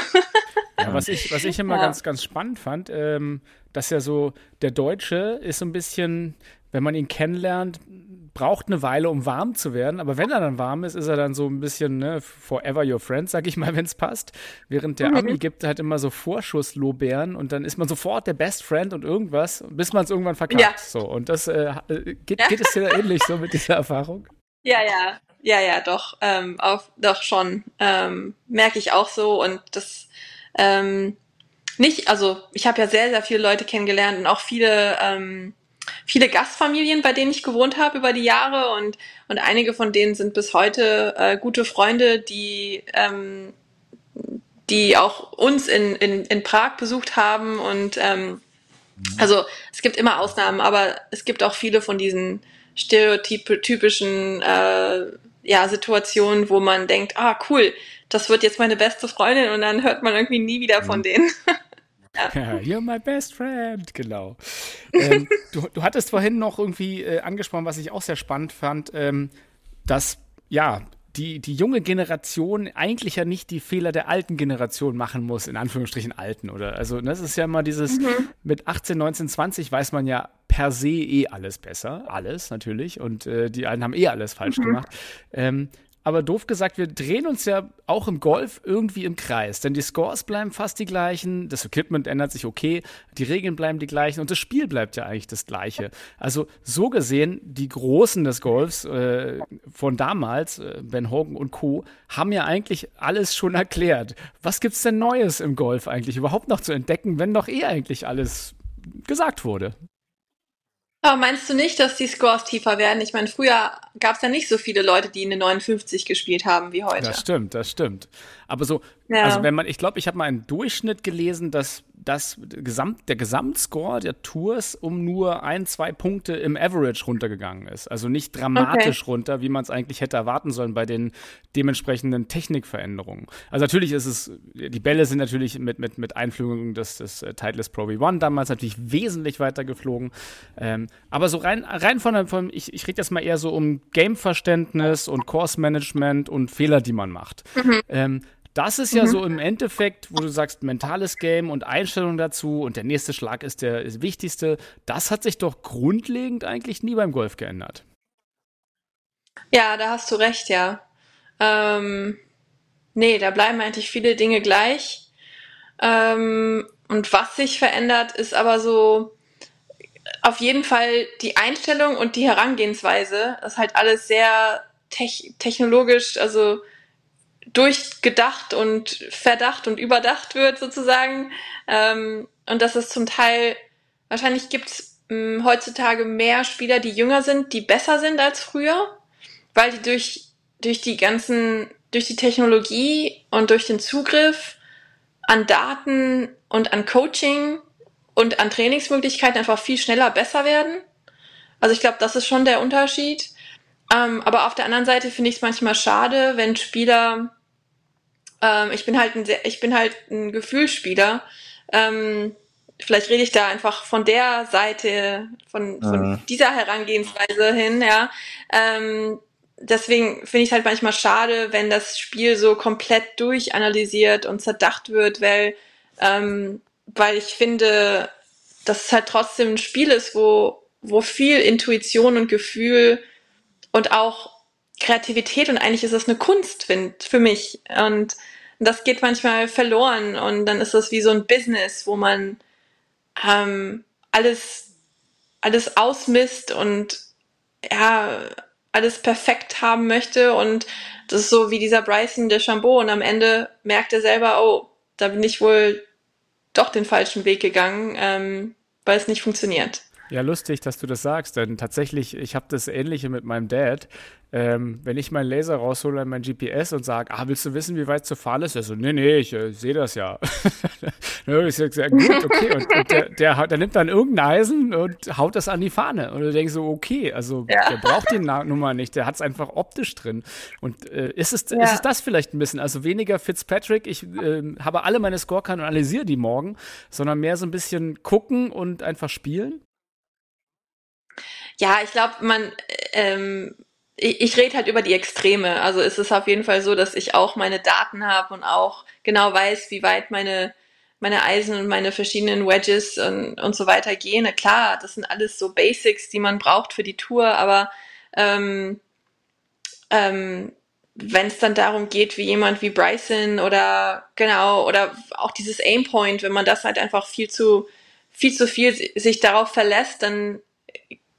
Ja, was ich, was ich immer ja. ganz, ganz spannend fand, ähm, dass ja so der Deutsche ist so ein bisschen, wenn man ihn kennenlernt, braucht eine Weile, um warm zu werden. Aber wenn er dann warm ist, ist er dann so ein bisschen ne, forever your friend, sag ich mal, wenn es passt. Während der Ami gibt halt immer so Vorschusslobären und dann ist man sofort der Best Friend und irgendwas, bis man es irgendwann verkackt. Ja. So, und das äh, äh, geht, geht es dir ähnlich so mit dieser Erfahrung? Ja, ja, ja, ja, doch, ähm, auf, doch schon. Ähm, Merke ich auch so und das ähm, nicht, also ich habe ja sehr, sehr viele Leute kennengelernt und auch viele ähm, viele Gastfamilien, bei denen ich gewohnt habe über die Jahre und, und einige von denen sind bis heute äh, gute Freunde, die, ähm, die auch uns in, in, in Prag besucht haben und ähm, also es gibt immer Ausnahmen, aber es gibt auch viele von diesen stereotypischen äh, ja, Situationen, wo man denkt, ah cool, das wird jetzt meine beste Freundin und dann hört man irgendwie nie wieder von mhm. denen. Ja. You're my best friend, genau. ähm, du, du, hattest vorhin noch irgendwie äh, angesprochen, was ich auch sehr spannend fand, ähm, dass ja die, die junge Generation eigentlich ja nicht die Fehler der alten Generation machen muss, in Anführungsstrichen alten, oder? Also das ist ja immer dieses, mhm. mit 18, 19, 20 weiß man ja per se eh alles besser, alles natürlich, und äh, die einen haben eh alles falsch mhm. gemacht. Ähm, aber doof gesagt, wir drehen uns ja auch im Golf irgendwie im Kreis. Denn die Scores bleiben fast die gleichen, das Equipment ändert sich okay, die Regeln bleiben die gleichen und das Spiel bleibt ja eigentlich das gleiche. Also so gesehen, die Großen des Golfs äh, von damals, äh, Ben Hogan und Co., haben ja eigentlich alles schon erklärt. Was gibt's denn Neues im Golf eigentlich überhaupt noch zu entdecken, wenn doch eh eigentlich alles gesagt wurde? Aber meinst du nicht, dass die Scores tiefer werden? Ich meine, früher gab es ja nicht so viele Leute, die eine 59 gespielt haben wie heute. Das stimmt, das stimmt. Aber so, ja. also wenn man, ich glaube, ich habe mal einen Durchschnitt gelesen, dass dass Gesamt, der Gesamtscore der Tours um nur ein, zwei Punkte im Average runtergegangen ist. Also nicht dramatisch okay. runter, wie man es eigentlich hätte erwarten sollen bei den dementsprechenden Technikveränderungen. Also natürlich ist es, die Bälle sind natürlich mit, mit, mit Einführung des, des äh, Titleist Pro V1 damals natürlich wesentlich weiter geflogen. Ähm, aber so rein, rein von, von ich, ich rede jetzt mal eher so um Gameverständnis und Course Management und Fehler, die man macht. Mhm. Ähm, das ist ja mhm. so im Endeffekt, wo du sagst, mentales Game und Einstellung dazu und der nächste Schlag ist der ist wichtigste. Das hat sich doch grundlegend eigentlich nie beim Golf geändert. Ja, da hast du recht, ja. Ähm, nee, da bleiben eigentlich viele Dinge gleich. Ähm, und was sich verändert, ist aber so auf jeden Fall die Einstellung und die Herangehensweise. Das ist halt alles sehr tech technologisch, also durchgedacht und verdacht und überdacht wird sozusagen. Ähm, und dass es zum Teil, wahrscheinlich gibt es hm, heutzutage mehr Spieler, die jünger sind, die besser sind als früher, weil die durch, durch die ganzen, durch die Technologie und durch den Zugriff an Daten und an Coaching und an Trainingsmöglichkeiten einfach viel schneller besser werden. Also ich glaube, das ist schon der Unterschied. Ähm, aber auf der anderen Seite finde ich es manchmal schade, wenn Spieler ähm, ich bin halt ein sehr, ich bin halt ein Gefühlsspieler. Ähm, vielleicht rede ich da einfach von der Seite, von, von mhm. dieser Herangehensweise hin, ja. Ähm, deswegen finde ich es halt manchmal schade, wenn das Spiel so komplett durchanalysiert und zerdacht wird, weil, ähm, weil ich finde, dass es halt trotzdem ein Spiel ist, wo, wo viel Intuition und Gefühl und auch Kreativität und eigentlich ist es eine Kunst für mich. Und das geht manchmal verloren und dann ist das wie so ein Business, wo man ähm, alles, alles ausmisst und ja, alles perfekt haben möchte und das ist so wie dieser Bryson de Chambeau und am Ende merkt er selber, oh, da bin ich wohl doch den falschen Weg gegangen, ähm, weil es nicht funktioniert. Ja, lustig, dass du das sagst, denn tatsächlich, ich habe das Ähnliche mit meinem Dad. Ähm, wenn ich meinen Laser raushole an mein GPS und sage, ah, willst du wissen, wie weit zur Fahle ist? Er so, nee, nee, ich äh, sehe das ja. ich sage, gut, okay. Und, und der, der, der, nimmt dann irgendein Eisen und haut das an die Fahne. Und du denkst so, okay, also ja. der braucht die Nummer nicht, der hat es einfach optisch drin. Und äh, ist, es, ja. ist es das vielleicht ein bisschen? Also weniger Fitzpatrick, ich äh, habe alle meine Scorekarten und analysiere die morgen, sondern mehr so ein bisschen gucken und einfach spielen? Ja, ich glaube, man, ähm, ich, ich rede halt über die Extreme. Also es ist auf jeden Fall so, dass ich auch meine Daten habe und auch genau weiß, wie weit meine meine Eisen und meine verschiedenen Wedges und, und so weiter gehen. Na klar, das sind alles so Basics, die man braucht für die Tour, aber ähm, ähm, wenn es dann darum geht, wie jemand wie Bryson oder genau, oder auch dieses Aimpoint, wenn man das halt einfach viel zu, viel zu viel sich darauf verlässt, dann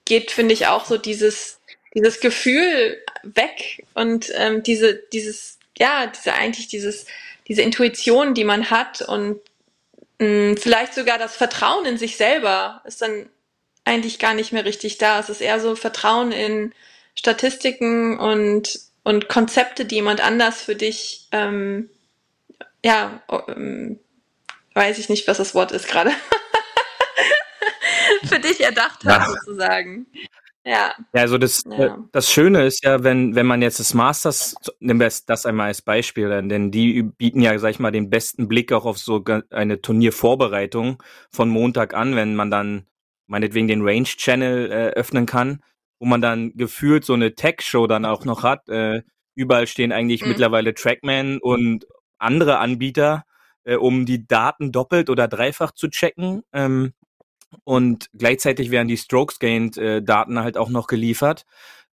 geht, finde ich, auch so dieses, dieses Gefühl weg und ähm, diese, dieses, ja, diese eigentlich dieses, diese Intuition, die man hat und mh, hm, vielleicht sogar das Vertrauen in sich selber ist dann eigentlich gar nicht mehr richtig da. Es ist eher so Vertrauen in Statistiken und, und Konzepte, die jemand anders für dich, ähm, ja, ähm, weiß ich nicht, was das Wort ist gerade. für dich erdacht hat, ja. sozusagen. Ja. Ja, also das, ja. Äh, das Schöne ist ja, wenn, wenn man jetzt das Masters, nimm das einmal als Beispiel, denn die bieten ja, sag ich mal, den besten Blick auch auf so eine Turniervorbereitung von Montag an, wenn man dann meinetwegen den Range Channel äh, öffnen kann, wo man dann gefühlt so eine Tech-Show dann auch noch hat. Äh, überall stehen eigentlich mhm. mittlerweile Trackman und andere Anbieter, äh, um die Daten doppelt oder dreifach zu checken. Ähm, und gleichzeitig werden die Strokes Gained äh, Daten halt auch noch geliefert.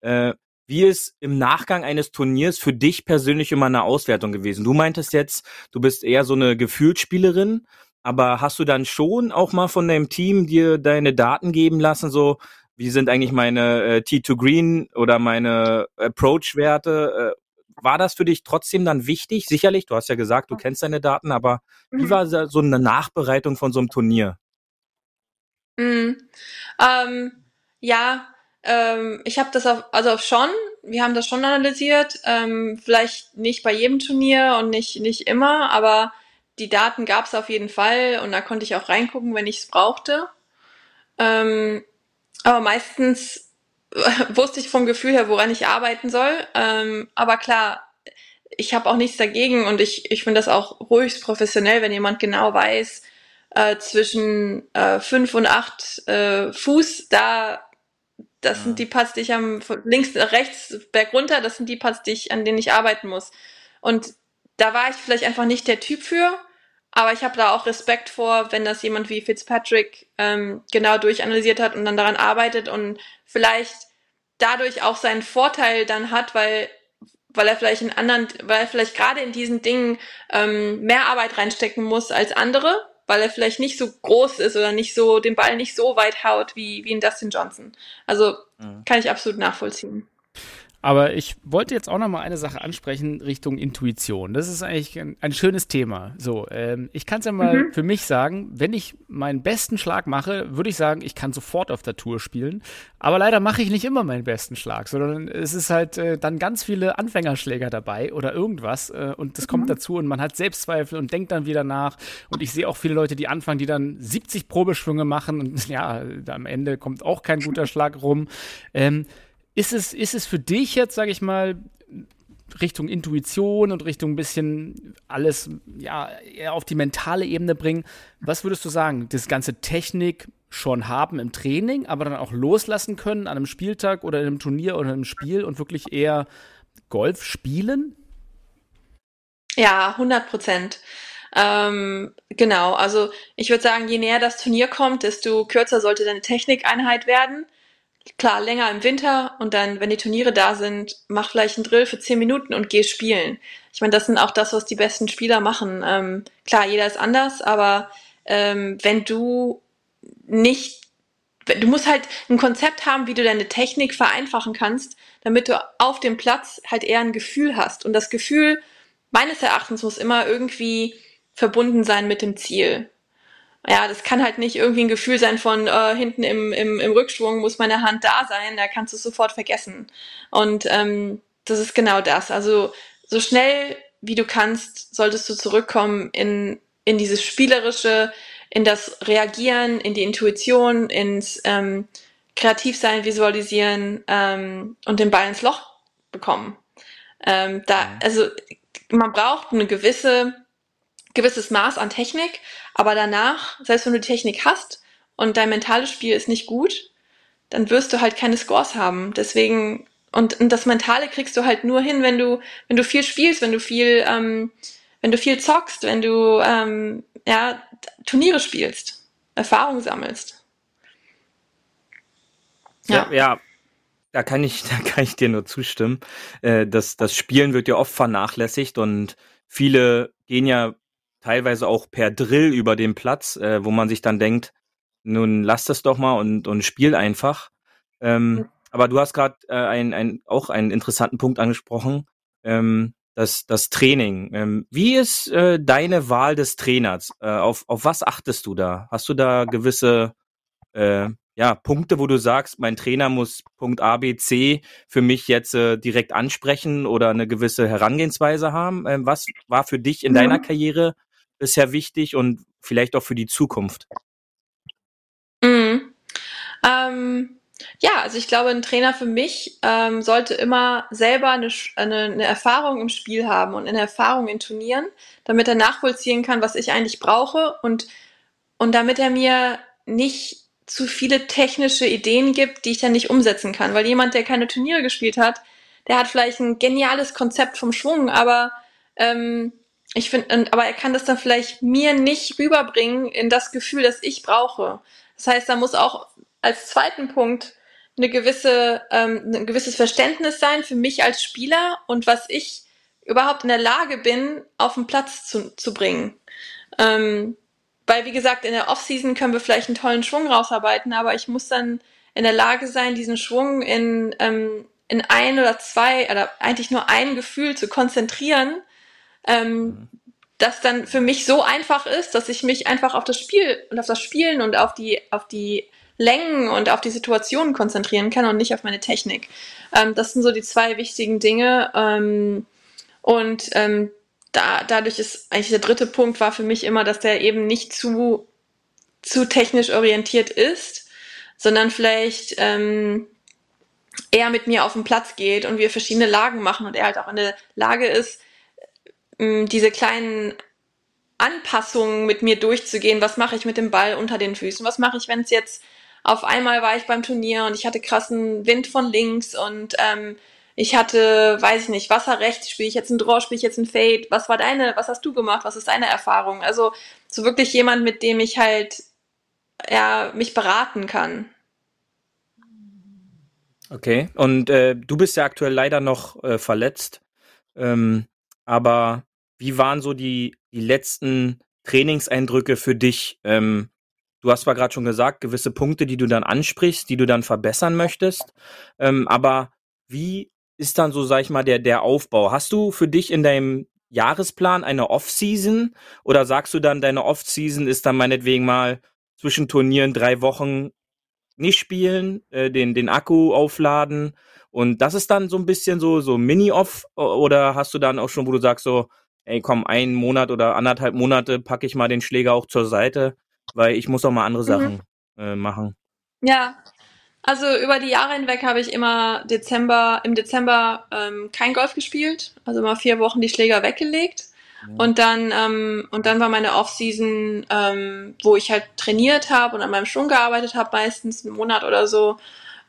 Äh, wie ist im Nachgang eines Turniers für dich persönlich immer eine Auswertung gewesen? Du meintest jetzt, du bist eher so eine Gefühlsspielerin, aber hast du dann schon auch mal von deinem Team dir deine Daten geben lassen, so wie sind eigentlich meine äh, T2 Green oder meine Approach-Werte? Äh, war das für dich trotzdem dann wichtig? Sicherlich, du hast ja gesagt, du kennst deine Daten, aber mhm. wie war so eine Nachbereitung von so einem Turnier? Ähm, ja, ähm, ich habe das auf, also schon, wir haben das schon analysiert, ähm, vielleicht nicht bei jedem Turnier und nicht, nicht immer, aber die Daten gab es auf jeden Fall und da konnte ich auch reingucken, wenn ich es brauchte. Ähm, aber meistens wusste ich vom Gefühl her, woran ich arbeiten soll. Ähm, aber klar, ich habe auch nichts dagegen und ich, ich finde das auch ruhig professionell, wenn jemand genau weiß, äh, zwischen äh, fünf und acht äh, Fuß, da das ja. sind die Parts, die ich am links, rechts, berg runter, das sind die Parts, die ich, an denen ich arbeiten muss. Und da war ich vielleicht einfach nicht der Typ für, aber ich habe da auch Respekt vor, wenn das jemand wie Fitzpatrick ähm, genau durchanalysiert hat und dann daran arbeitet und vielleicht dadurch auch seinen Vorteil dann hat, weil weil er vielleicht in anderen, weil er vielleicht gerade in diesen Dingen ähm, mehr Arbeit reinstecken muss als andere, weil er vielleicht nicht so groß ist oder nicht so den Ball nicht so weit haut wie wie in Dustin Johnson. Also mhm. kann ich absolut nachvollziehen. Aber ich wollte jetzt auch noch mal eine Sache ansprechen Richtung Intuition. Das ist eigentlich ein, ein schönes Thema. So, ähm, ich kann es ja mal mhm. für mich sagen, wenn ich meinen besten Schlag mache, würde ich sagen, ich kann sofort auf der Tour spielen. Aber leider mache ich nicht immer meinen besten Schlag, sondern es ist halt äh, dann ganz viele Anfängerschläger dabei oder irgendwas äh, und das mhm. kommt dazu und man hat Selbstzweifel und denkt dann wieder nach. Und ich sehe auch viele Leute, die anfangen, die dann 70 Probeschwünge machen und ja, am Ende kommt auch kein guter Schlag rum. Ähm, ist es, ist es für dich jetzt, sage ich mal, Richtung Intuition und Richtung ein bisschen alles ja, eher auf die mentale Ebene bringen. Was würdest du sagen? Das ganze Technik schon haben im Training, aber dann auch loslassen können an einem Spieltag oder in einem Turnier oder einem Spiel und wirklich eher Golf spielen? Ja, 100 Prozent. Ähm, genau, also ich würde sagen, je näher das Turnier kommt, desto kürzer sollte deine Technikeinheit werden klar, länger im Winter und dann, wenn die Turniere da sind, mach vielleicht einen Drill für zehn Minuten und geh spielen. Ich meine, das sind auch das, was die besten Spieler machen. Ähm, klar, jeder ist anders, aber ähm, wenn du nicht, du musst halt ein Konzept haben, wie du deine Technik vereinfachen kannst, damit du auf dem Platz halt eher ein Gefühl hast. Und das Gefühl, meines Erachtens, muss immer irgendwie verbunden sein mit dem Ziel ja, das kann halt nicht irgendwie ein Gefühl sein von äh, hinten im, im, im Rückschwung muss meine Hand da sein, da kannst du es sofort vergessen. Und ähm, das ist genau das. Also so schnell wie du kannst, solltest du zurückkommen in, in dieses Spielerische, in das Reagieren, in die Intuition, ins ähm, Kreativsein, Visualisieren ähm, und den Ball ins Loch bekommen. Ähm, da, also man braucht eine gewisse gewisses Maß an Technik, aber danach, selbst wenn du die Technik hast und dein mentales Spiel ist nicht gut, dann wirst du halt keine Scores haben. Deswegen, und, und das Mentale kriegst du halt nur hin, wenn du, wenn du viel spielst, wenn du viel, ähm, wenn du viel zockst, wenn du ähm, ja, Turniere spielst, Erfahrung sammelst. Ja. ja, ja, da kann ich, da kann ich dir nur zustimmen. Äh, das, das Spielen wird ja oft vernachlässigt und viele gehen ja teilweise auch per Drill über den Platz, äh, wo man sich dann denkt, nun lass das doch mal und, und spiel einfach. Ähm, ja. Aber du hast gerade äh, ein, ein, auch einen interessanten Punkt angesprochen, ähm, das, das Training. Ähm, wie ist äh, deine Wahl des Trainers? Äh, auf, auf was achtest du da? Hast du da gewisse äh, ja, Punkte, wo du sagst, mein Trainer muss Punkt A, B, C für mich jetzt äh, direkt ansprechen oder eine gewisse Herangehensweise haben? Ähm, was war für dich in mhm. deiner Karriere bisher wichtig und vielleicht auch für die Zukunft? Mhm. Ähm, ja, also ich glaube, ein Trainer für mich ähm, sollte immer selber eine, eine, eine, Erfahrung im Spiel haben und eine Erfahrung in Turnieren, damit er nachvollziehen kann, was ich eigentlich brauche und, und damit er mir nicht zu viele technische Ideen gibt, die ich dann nicht umsetzen kann. Weil jemand, der keine Turniere gespielt hat, der hat vielleicht ein geniales Konzept vom Schwung, aber ähm, ich finde, aber er kann das dann vielleicht mir nicht rüberbringen in das Gefühl, das ich brauche. Das heißt, da muss auch als zweiten Punkt eine gewisse, ähm, ein gewisses Verständnis sein für mich als Spieler und was ich überhaupt in der Lage bin, auf den Platz zu, zu bringen. Ähm, weil, wie gesagt, in der Offseason können wir vielleicht einen tollen Schwung rausarbeiten, aber ich muss dann in der Lage sein, diesen Schwung in, ähm, in ein oder zwei oder eigentlich nur ein Gefühl zu konzentrieren, ähm, das dann für mich so einfach ist, dass ich mich einfach auf das Spiel und auf das Spielen und auf die, auf die Längen und auf die Situationen konzentrieren kann und nicht auf meine Technik. Ähm, das sind so die zwei wichtigen Dinge. Ähm, und ähm, da, dadurch ist eigentlich der dritte Punkt war für mich immer, dass der eben nicht zu, zu technisch orientiert ist, sondern vielleicht ähm, eher mit mir auf den Platz geht und wir verschiedene Lagen machen und er halt auch in der Lage ist, ähm, diese kleinen Anpassungen mit mir durchzugehen. Was mache ich mit dem Ball unter den Füßen? Was mache ich, wenn es jetzt auf einmal war ich beim Turnier und ich hatte krassen Wind von links und ähm, ich hatte, weiß ich nicht, Wasser rechts, spiele ich jetzt ein Draw, spiele ich jetzt ein Fade, was war deine, was hast du gemacht, was ist deine Erfahrung? Also so wirklich jemand, mit dem ich halt ja, mich beraten kann. Okay, und äh, du bist ja aktuell leider noch äh, verletzt, ähm, aber wie waren so die, die letzten Trainingseindrücke für dich? Ähm, du hast zwar gerade schon gesagt, gewisse Punkte, die du dann ansprichst, die du dann verbessern möchtest, ähm, aber wie ist dann so, sag ich mal, der, der Aufbau? Hast du für dich in deinem Jahresplan eine Off-Season oder sagst du dann, deine Off-Season ist dann meinetwegen mal zwischen Turnieren drei Wochen nicht spielen, äh, den, den Akku aufladen und das ist dann so ein bisschen so, so Mini-Off oder hast du dann auch schon, wo du sagst so, ey komm, einen Monat oder anderthalb Monate packe ich mal den Schläger auch zur Seite, weil ich muss auch mal andere mhm. Sachen äh, machen. Ja, also über die Jahre hinweg habe ich immer Dezember, im Dezember ähm, kein Golf gespielt, also immer vier Wochen die Schläger weggelegt. Ja. Und dann ähm, und dann war meine Off-Season, ähm, wo ich halt trainiert habe und an meinem Schwung gearbeitet habe, meistens einen Monat oder so,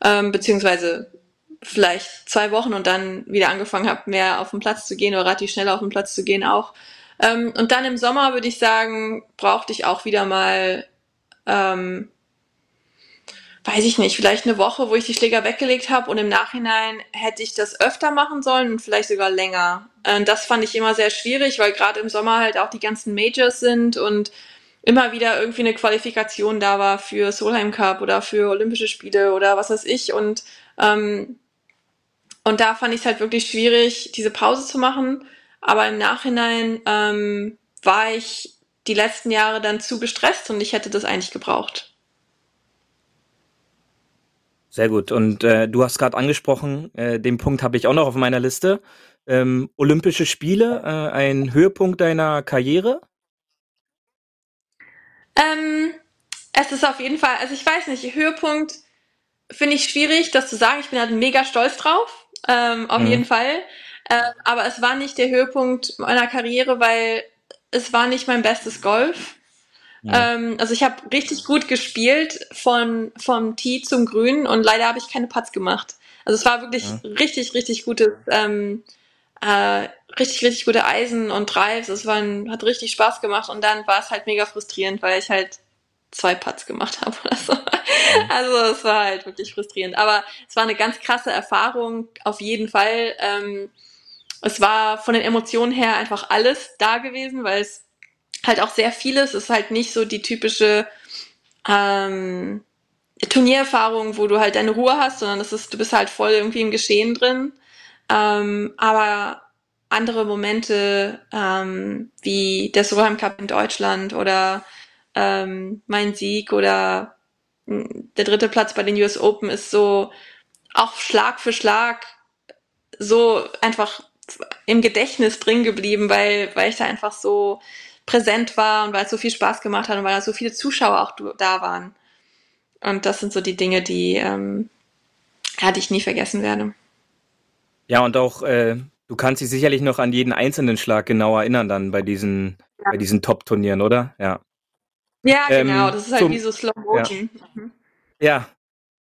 ähm, beziehungsweise vielleicht zwei Wochen und dann wieder angefangen habe, mehr auf den Platz zu gehen oder relativ schneller auf den Platz zu gehen auch. Ähm, und dann im Sommer würde ich sagen, brauchte ich auch wieder mal ähm, weiß ich nicht, vielleicht eine Woche, wo ich die Schläger weggelegt habe und im Nachhinein hätte ich das öfter machen sollen und vielleicht sogar länger. Und das fand ich immer sehr schwierig, weil gerade im Sommer halt auch die ganzen Majors sind und immer wieder irgendwie eine Qualifikation da war für Solheim Cup oder für Olympische Spiele oder was weiß ich und ähm, und da fand ich es halt wirklich schwierig, diese Pause zu machen. Aber im Nachhinein ähm, war ich die letzten Jahre dann zu gestresst und ich hätte das eigentlich gebraucht. Sehr gut. Und äh, du hast gerade angesprochen, äh, den Punkt habe ich auch noch auf meiner Liste. Ähm, Olympische Spiele, äh, ein Höhepunkt deiner Karriere? Ähm, es ist auf jeden Fall, also ich weiß nicht, Höhepunkt finde ich schwierig, das zu sagen. Ich bin halt mega stolz drauf, ähm, auf mhm. jeden Fall. Äh, aber es war nicht der Höhepunkt meiner Karriere, weil es war nicht mein bestes Golf. Ja. Ähm, also ich habe richtig gut gespielt von vom Tee zum Grün und leider habe ich keine Putts gemacht. Also es war wirklich ja. richtig, richtig gutes, ähm, äh, richtig, richtig gute Eisen und Drives. Es war ein, hat richtig Spaß gemacht und dann war es halt mega frustrierend, weil ich halt zwei Putts gemacht habe oder so. Ja. Also es war halt wirklich frustrierend. Aber es war eine ganz krasse Erfahrung, auf jeden Fall. Ähm, es war von den Emotionen her einfach alles da gewesen, weil es halt auch sehr vieles. Es ist halt nicht so die typische ähm, Turniererfahrung, wo du halt deine Ruhe hast, sondern es ist, du bist halt voll irgendwie im Geschehen drin. Ähm, aber andere Momente ähm, wie der Solheim Cup in Deutschland oder ähm, mein Sieg oder der dritte Platz bei den US Open ist so auch Schlag für Schlag so einfach im Gedächtnis drin geblieben, weil, weil ich da einfach so präsent war und weil es so viel Spaß gemacht hat und weil da so viele Zuschauer auch da waren. Und das sind so die Dinge, die, ähm, ja, die ich nie vergessen werde. Ja, und auch, äh, du kannst dich sicherlich noch an jeden einzelnen Schlag genau erinnern dann bei diesen, ja. bei diesen Top-Turnieren, oder? Ja. Ja, genau. Ähm, das ist halt zum, wie so Slow Motion. Ja, mhm. ja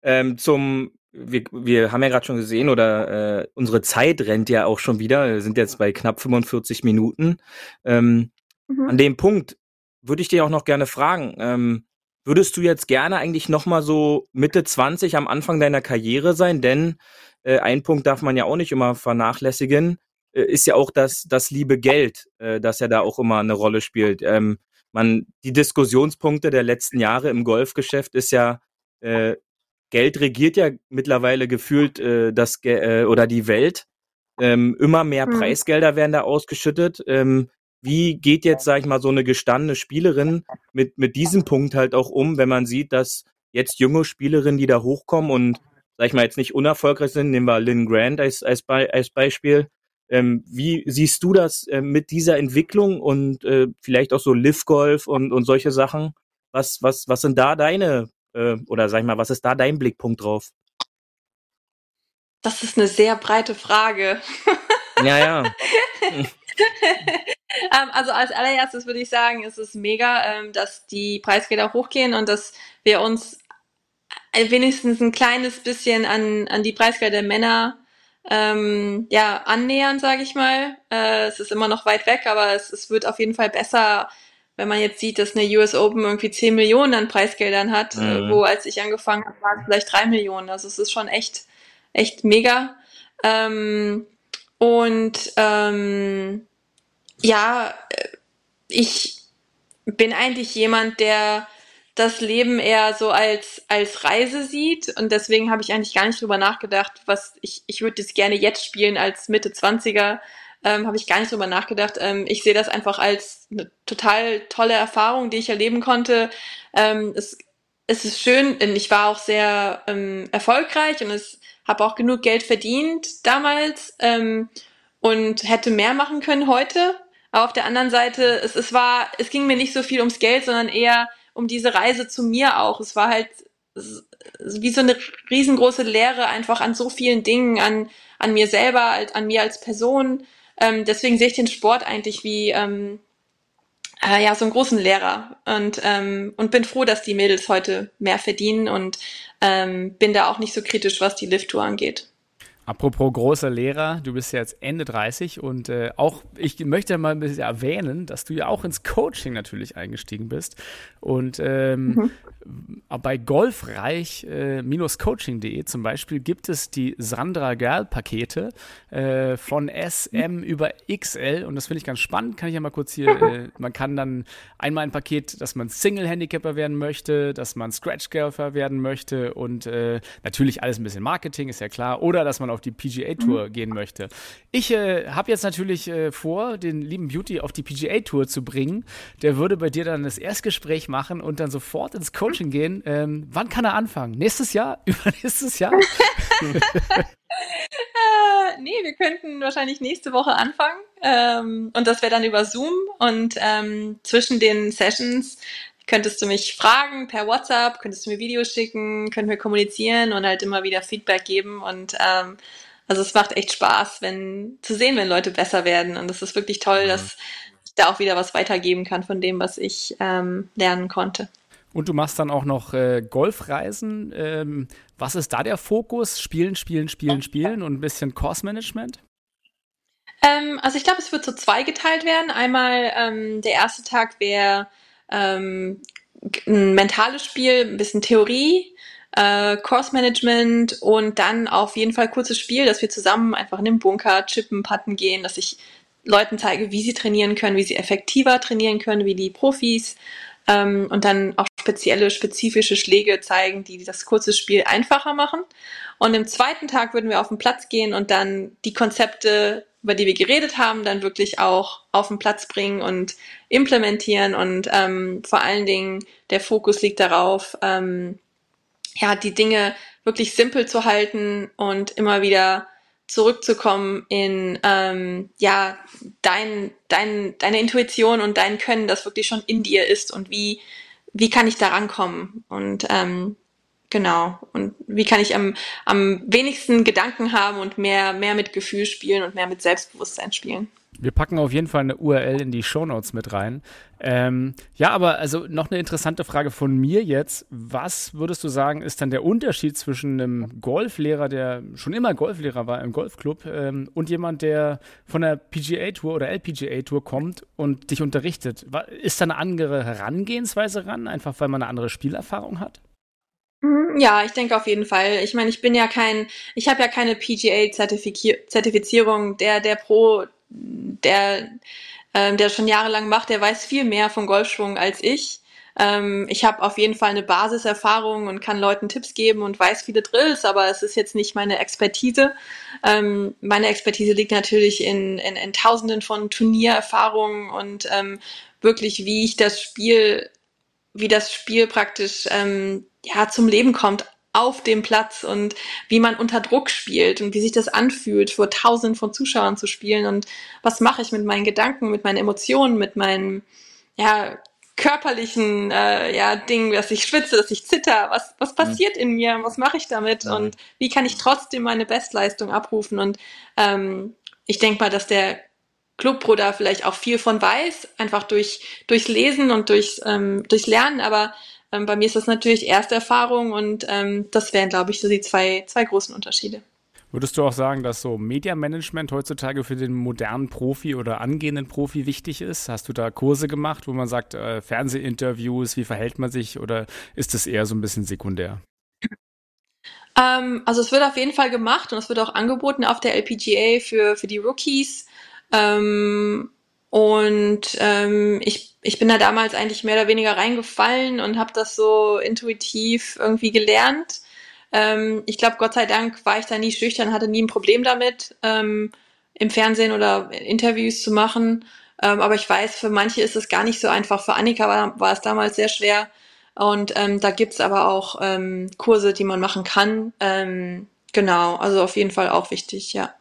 ähm, zum, wir, wir haben ja gerade schon gesehen, oder äh, unsere Zeit rennt ja auch schon wieder. Wir sind jetzt bei knapp 45 Minuten. Ähm, Mhm. An dem Punkt würde ich dir auch noch gerne fragen, ähm, würdest du jetzt gerne eigentlich nochmal so Mitte 20 am Anfang deiner Karriere sein? Denn äh, ein Punkt darf man ja auch nicht immer vernachlässigen, äh, ist ja auch das, das liebe Geld, äh, das ja da auch immer eine Rolle spielt. Ähm, man, die Diskussionspunkte der letzten Jahre im Golfgeschäft ist ja, äh, Geld regiert ja mittlerweile gefühlt äh, das äh, oder die Welt. Ähm, immer mehr mhm. Preisgelder werden da ausgeschüttet. Ähm, wie geht jetzt, sag ich mal, so eine gestandene Spielerin mit, mit diesem Punkt halt auch um, wenn man sieht, dass jetzt junge Spielerinnen, die da hochkommen und, sag ich mal, jetzt nicht unerfolgreich sind, nehmen wir Lynn Grant als, als, Be als Beispiel. Ähm, wie siehst du das äh, mit dieser Entwicklung und äh, vielleicht auch so Live Golf und, und solche Sachen? Was, was, was sind da deine, äh, oder sag ich mal, was ist da dein Blickpunkt drauf? Das ist eine sehr breite Frage. Ja, ja. ähm, also als allererstes würde ich sagen, es ist mega, ähm, dass die Preisgelder hochgehen und dass wir uns wenigstens ein kleines bisschen an, an die Preisgelder der Männer ähm, ja, annähern, sage ich mal. Äh, es ist immer noch weit weg, aber es, es wird auf jeden Fall besser, wenn man jetzt sieht, dass eine US Open irgendwie 10 Millionen an Preisgeldern hat, äh, mhm. wo als ich angefangen habe, waren es vielleicht 3 Millionen. Also es ist schon echt, echt mega. Ähm, und ähm, ja, äh, ich bin eigentlich jemand, der das Leben eher so als, als Reise sieht. Und deswegen habe ich eigentlich gar nicht drüber nachgedacht, was ich, ich würde das gerne jetzt spielen als Mitte 20er. Ähm, habe ich gar nicht drüber nachgedacht. Ähm, ich sehe das einfach als eine total tolle Erfahrung, die ich erleben konnte. Ähm, es, es ist schön, ich war auch sehr ähm, erfolgreich und es habe auch genug Geld verdient damals ähm, und hätte mehr machen können heute. Aber auf der anderen Seite, es, es war, es ging mir nicht so viel ums Geld, sondern eher um diese Reise zu mir auch. Es war halt wie so eine riesengroße Lehre einfach an so vielen Dingen, an, an mir selber, an mir als Person. Ähm, deswegen sehe ich den Sport eigentlich wie ähm, äh, ja so einen großen Lehrer und ähm, und bin froh, dass die Mädels heute mehr verdienen und ähm, bin da auch nicht so kritisch, was die Lift-Tour angeht. Apropos großer Lehrer, du bist jetzt Ende 30 und äh, auch ich möchte mal ein bisschen erwähnen, dass du ja auch ins Coaching natürlich eingestiegen bist. Und ähm, mhm. Bei golfreich-coaching.de äh, zum Beispiel gibt es die Sandra Gerl-Pakete äh, von SM über XL und das finde ich ganz spannend. Kann ich ja mal kurz hier, äh, man kann dann einmal ein Paket, dass man Single-Handicapper werden möchte, dass man Scratch-Golfer werden möchte und äh, natürlich alles ein bisschen Marketing, ist ja klar, oder dass man auf die PGA Tour mhm. gehen möchte. Ich äh, habe jetzt natürlich äh, vor, den lieben Beauty auf die PGA Tour zu bringen. Der würde bei dir dann das Erstgespräch machen und dann sofort ins Coaching gehen. Ähm, wann kann er anfangen? Nächstes Jahr? Übernächstes Jahr? nee, wir könnten wahrscheinlich nächste Woche anfangen. Ähm, und das wäre dann über Zoom. Und ähm, zwischen den Sessions könntest du mich fragen per WhatsApp, könntest du mir Videos schicken, können wir kommunizieren und halt immer wieder Feedback geben. Und ähm, also es macht echt Spaß, wenn zu sehen, wenn Leute besser werden. Und es ist wirklich toll, mhm. dass ich da auch wieder was weitergeben kann von dem, was ich ähm, lernen konnte. Und du machst dann auch noch äh, Golfreisen. Ähm, was ist da der Fokus? Spielen, spielen, spielen, spielen und ein bisschen Course-Management? Ähm, also ich glaube, es wird so zweigeteilt werden. Einmal ähm, der erste Tag wäre ähm, ein mentales Spiel, ein bisschen Theorie, äh, Course Management und dann auf jeden Fall kurzes Spiel, dass wir zusammen einfach in den Bunker chippen, putten gehen, dass ich Leuten zeige, wie sie trainieren können, wie sie effektiver trainieren können, wie die Profis ähm, und dann auch spezielle, spezifische Schläge zeigen, die das kurze Spiel einfacher machen. Und im zweiten Tag würden wir auf den Platz gehen und dann die Konzepte über die wir geredet haben, dann wirklich auch auf den Platz bringen und implementieren. Und ähm, vor allen Dingen der Fokus liegt darauf, ähm, ja, die Dinge wirklich simpel zu halten und immer wieder zurückzukommen in ähm, ja dein, dein, deine Intuition und dein Können, das wirklich schon in dir ist und wie wie kann ich da rankommen und ähm, Genau. Und wie kann ich am, am wenigsten Gedanken haben und mehr, mehr mit Gefühl spielen und mehr mit Selbstbewusstsein spielen? Wir packen auf jeden Fall eine URL in die Shownotes mit rein. Ähm, ja, aber also noch eine interessante Frage von mir jetzt. Was würdest du sagen, ist dann der Unterschied zwischen einem Golflehrer, der schon immer Golflehrer war im Golfclub, ähm, und jemand, der von der PGA Tour oder LPGA Tour kommt und dich unterrichtet? Ist da eine andere Herangehensweise ran, einfach weil man eine andere Spielerfahrung hat? Mhm, ja, ich denke auf jeden Fall. Ich meine, ich bin ja kein, ich habe ja keine PGA-Zertifizierung. Der, der Pro, der, ähm, der schon jahrelang macht, der weiß viel mehr vom Golfschwung als ich. Ähm, ich habe auf jeden Fall eine Basiserfahrung und kann Leuten Tipps geben und weiß viele Drills, aber es ist jetzt nicht meine Expertise. Ähm, meine Expertise liegt natürlich in, in, in Tausenden von Turniererfahrungen und ähm, wirklich, wie ich das Spiel, wie das Spiel praktisch ähm, ja zum Leben kommt auf dem Platz und wie man unter Druck spielt und wie sich das anfühlt, vor tausenden von Zuschauern zu spielen. Und was mache ich mit meinen Gedanken, mit meinen Emotionen, mit meinen ja, körperlichen äh, ja, Dingen, dass ich schwitze, dass ich zitter, was, was passiert in mir, was mache ich damit? Und wie kann ich trotzdem meine Bestleistung abrufen? Und ähm, ich denke mal, dass der Clubpro da vielleicht auch viel von weiß, einfach durch, durchs Lesen und durchs, ähm, durchs Lernen, aber ähm, bei mir ist das natürlich Ersterfahrung und ähm, das wären, glaube ich, so die zwei, zwei großen Unterschiede. Würdest du auch sagen, dass so Mediamanagement heutzutage für den modernen Profi oder angehenden Profi wichtig ist? Hast du da Kurse gemacht, wo man sagt, äh, Fernsehinterviews, wie verhält man sich oder ist das eher so ein bisschen sekundär? Ähm, also es wird auf jeden Fall gemacht und es wird auch angeboten auf der LPGA für, für die Rookies. Ähm, und ähm, ich, ich bin da damals eigentlich mehr oder weniger reingefallen und habe das so intuitiv irgendwie gelernt. Ähm, ich glaube, Gott sei Dank war ich da nie schüchtern, hatte nie ein Problem damit, ähm, im Fernsehen oder Interviews zu machen. Ähm, aber ich weiß, für manche ist es gar nicht so einfach. Für Annika war, war es damals sehr schwer. Und ähm, da gibt's aber auch ähm, Kurse, die man machen kann. Ähm, genau, also auf jeden Fall auch wichtig, ja.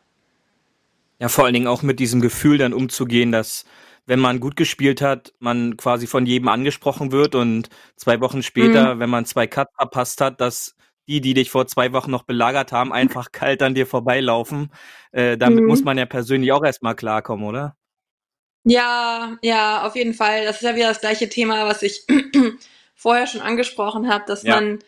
Ja, vor allen Dingen auch mit diesem Gefühl dann umzugehen, dass wenn man gut gespielt hat, man quasi von jedem angesprochen wird und zwei Wochen später, mhm. wenn man zwei Cuts verpasst hat, dass die, die dich vor zwei Wochen noch belagert haben, einfach kalt an dir vorbeilaufen. Äh, damit mhm. muss man ja persönlich auch erstmal klarkommen, oder? Ja, ja, auf jeden Fall. Das ist ja wieder das gleiche Thema, was ich vorher schon angesprochen habe, dass ja. man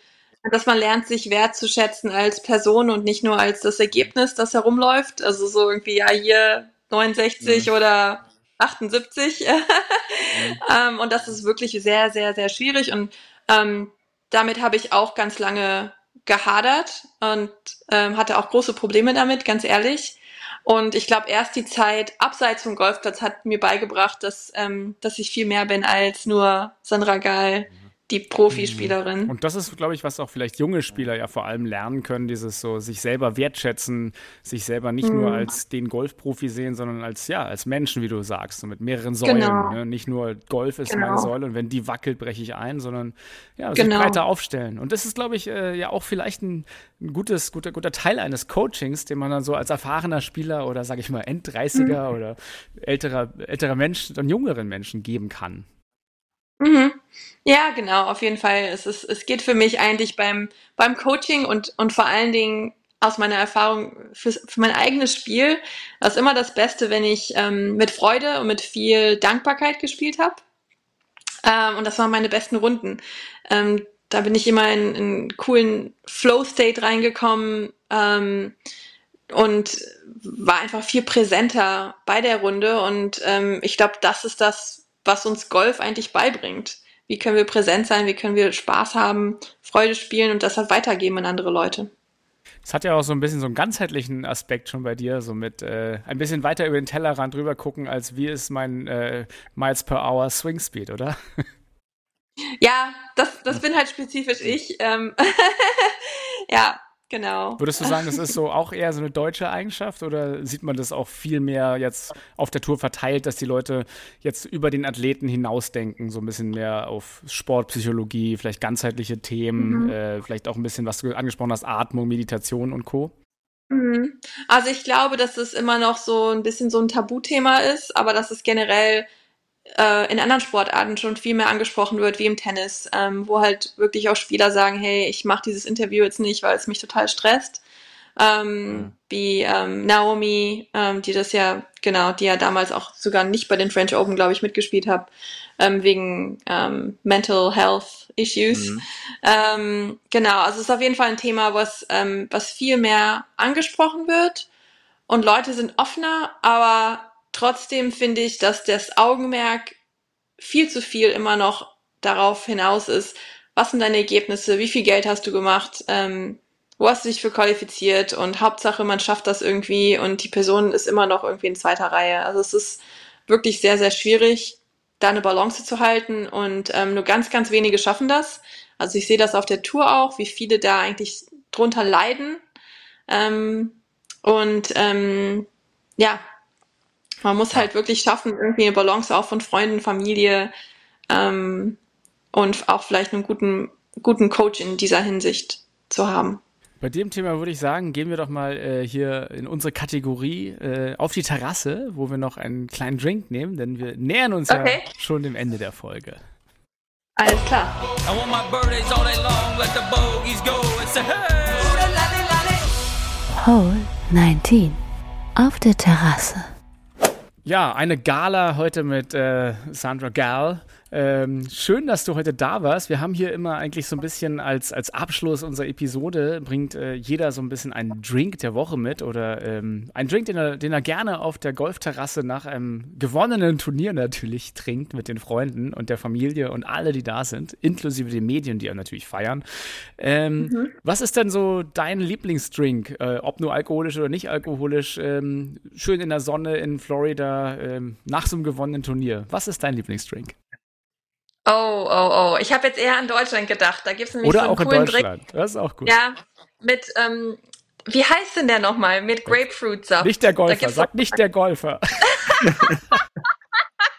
dass man lernt, sich wertzuschätzen als Person und nicht nur als das Ergebnis, das herumläuft. Also so irgendwie, ja, hier 69 ja. oder 78. ja. ähm, und das ist wirklich sehr, sehr, sehr schwierig. Und ähm, damit habe ich auch ganz lange gehadert und ähm, hatte auch große Probleme damit, ganz ehrlich. Und ich glaube, erst die Zeit abseits vom Golfplatz hat mir beigebracht, dass, ähm, dass ich viel mehr bin als nur Sandra Gall. Mhm die Profispielerin. Und das ist, glaube ich, was auch vielleicht junge Spieler ja vor allem lernen können, dieses so sich selber wertschätzen, sich selber nicht mhm. nur als den Golfprofi sehen, sondern als ja, als Menschen, wie du sagst, so mit mehreren Säulen. Genau. Ne? Nicht nur Golf ist genau. meine Säule und wenn die wackelt, breche ich ein, sondern ja, sich genau. breiter aufstellen. Und das ist, glaube ich, äh, ja auch vielleicht ein, ein, gutes, guter, guter Teil eines Coachings, den man dann so als erfahrener Spieler oder sage ich mal End-30er mhm. oder älterer, älterer Mensch dann jüngeren Menschen geben kann. Mhm. Ja, genau, auf jeden Fall. Es, ist, es geht für mich eigentlich beim, beim Coaching und, und vor allen Dingen aus meiner Erfahrung für, für mein eigenes Spiel, das ist immer das Beste, wenn ich ähm, mit Freude und mit viel Dankbarkeit gespielt habe. Ähm, und das waren meine besten Runden. Ähm, da bin ich immer in, in einen coolen Flow-State reingekommen ähm, und war einfach viel präsenter bei der Runde. Und ähm, ich glaube, das ist das, was uns Golf eigentlich beibringt. Wie können wir präsent sein, wie können wir Spaß haben, Freude spielen und das halt weitergeben an andere Leute. Es hat ja auch so ein bisschen so einen ganzheitlichen Aspekt schon bei dir, so mit äh, ein bisschen weiter über den Tellerrand drüber gucken, als wie ist mein äh, Miles per Hour Swing Speed, oder? Ja, das, das bin halt spezifisch ich. Ähm ja, Genau. Würdest du sagen, das ist so auch eher so eine deutsche Eigenschaft oder sieht man das auch viel mehr jetzt auf der Tour verteilt, dass die Leute jetzt über den Athleten hinausdenken, so ein bisschen mehr auf Sportpsychologie, vielleicht ganzheitliche Themen, mhm. äh, vielleicht auch ein bisschen, was du angesprochen hast, Atmung, Meditation und Co. Mhm. Also ich glaube, dass es immer noch so ein bisschen so ein Tabuthema ist, aber dass es generell äh, in anderen Sportarten schon viel mehr angesprochen wird, wie im Tennis, ähm, wo halt wirklich auch Spieler sagen, hey, ich mache dieses Interview jetzt nicht, weil es mich total stresst. ähm, mhm. wie ähm, Naomi, ähm, die das ja, genau, die ja damals auch sogar nicht bei den French Open, glaube ich, mitgespielt hat, ähm, wegen ähm, Mental Health Issues. Mhm. Ähm, genau, also es ist auf jeden Fall ein Thema, was, ähm, was viel mehr angesprochen wird und Leute sind offener, aber trotzdem finde ich, dass das Augenmerk viel zu viel immer noch darauf hinaus ist, was sind deine Ergebnisse, wie viel Geld hast du gemacht, ähm, wo hast du dich für qualifiziert und Hauptsache, man schafft das irgendwie und die Person ist immer noch irgendwie in zweiter Reihe. Also es ist wirklich sehr, sehr schwierig, da eine Balance zu halten und ähm, nur ganz, ganz wenige schaffen das. Also ich sehe das auf der Tour auch, wie viele da eigentlich drunter leiden. Ähm, und ähm, ja, man muss halt wirklich schaffen, irgendwie eine Balance auch von Freunden, Familie ähm, und auch vielleicht einen guten, guten Coach in dieser Hinsicht zu haben. Bei dem Thema würde ich sagen, gehen wir doch mal äh, hier in unsere Kategorie äh, auf die Terrasse, wo wir noch einen kleinen Drink nehmen, denn wir nähern uns okay. ja schon dem Ende der Folge. Alles klar. Hole 19 auf der Terrasse. Ja, eine Gala heute mit äh, Sandra Gall. Ähm, schön, dass du heute da warst. Wir haben hier immer eigentlich so ein bisschen als, als Abschluss unserer Episode, bringt äh, jeder so ein bisschen einen Drink der Woche mit oder ähm, einen Drink, den er, den er gerne auf der Golfterrasse nach einem gewonnenen Turnier natürlich trinkt mit den Freunden und der Familie und alle, die da sind, inklusive den Medien, die er natürlich feiern. Ähm, mhm. Was ist denn so dein Lieblingsdrink, äh, ob nur alkoholisch oder nicht alkoholisch, ähm, schön in der Sonne in Florida ähm, nach so einem gewonnenen Turnier? Was ist dein Lieblingsdrink? Oh, oh, oh. Ich habe jetzt eher an Deutschland gedacht. Da gibt es nämlich Oder so einen auch in coolen Deutschland. Drink. Das ist auch gut. Ja, mit, ähm, wie heißt denn der nochmal? Mit Grapefruitsaft. Nicht der Golfer. Sag nicht der Golfer.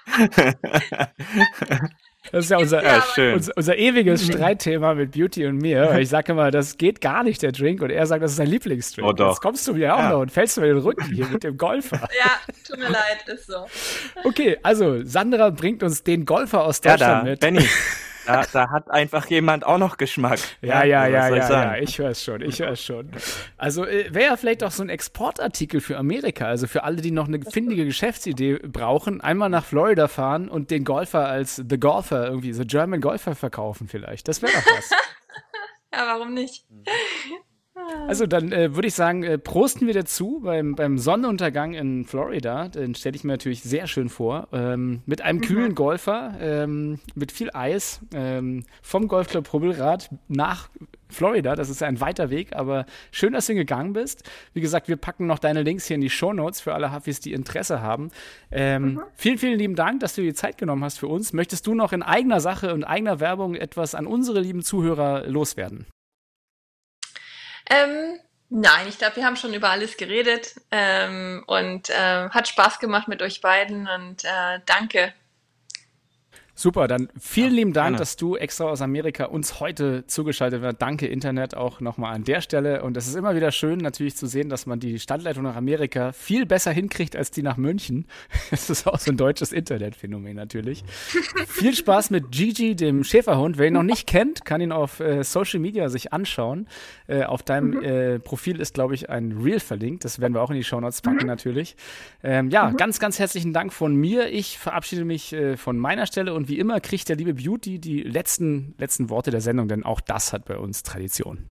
Das ist ja unser, ja, unser, unser, ewiges Streitthema mit Beauty und mir. Ich sage immer, das geht gar nicht, der Drink. Und er sagt, das ist sein Lieblingsdrink. Oh, doch. Jetzt kommst du mir auch ja. noch und fällst mir den Rücken hier mit dem Golfer. Ja, tut mir leid, ist so. Okay, also Sandra bringt uns den Golfer aus Deutschland ja, da, mit. Benny. Da, da, hat einfach jemand auch noch Geschmack. Ja, ja, ja, ja, ja, ich höre es schon, ich höre es schon. Also äh, wäre ja vielleicht auch so ein Exportartikel für Amerika, also für alle, die noch eine findige Geschäftsidee brauchen, einmal nach Florida fahren und den Golfer als The Golfer irgendwie, The German Golfer verkaufen vielleicht. Das wäre doch was. ja, warum nicht? Also dann äh, würde ich sagen, äh, prosten wir dazu beim, beim Sonnenuntergang in Florida. Den stelle ich mir natürlich sehr schön vor. Ähm, mit einem mhm. kühlen Golfer, ähm, mit viel Eis, ähm, vom Golfclub Hubbelrad nach Florida. Das ist ein weiter Weg, aber schön, dass du gegangen bist. Wie gesagt, wir packen noch deine Links hier in die Show Notes für alle Hafis, die Interesse haben. Ähm, mhm. Vielen, vielen lieben Dank, dass du dir die Zeit genommen hast für uns. Möchtest du noch in eigener Sache und eigener Werbung etwas an unsere lieben Zuhörer loswerden? Ähm, nein, ich glaube, wir haben schon über alles geredet ähm, und äh, hat Spaß gemacht mit euch beiden und äh, danke Super, dann vielen ja, lieben Dank, gerne. dass du extra aus Amerika uns heute zugeschaltet wirst. Danke Internet auch nochmal an der Stelle. Und es ist immer wieder schön natürlich zu sehen, dass man die Standleitung nach Amerika viel besser hinkriegt als die nach München. Das ist auch so ein deutsches Internetphänomen natürlich. Viel Spaß mit Gigi, dem Schäferhund. Wer ihn noch nicht kennt, kann ihn auf äh, Social Media sich anschauen. Äh, auf deinem mhm. äh, Profil ist, glaube ich, ein Reel verlinkt. Das werden wir auch in die Show Notes packen mhm. natürlich. Ähm, ja, mhm. ganz, ganz herzlichen Dank von mir. Ich verabschiede mich äh, von meiner Stelle und und wie immer kriegt der liebe Beauty die letzten, letzten Worte der Sendung, denn auch das hat bei uns Tradition.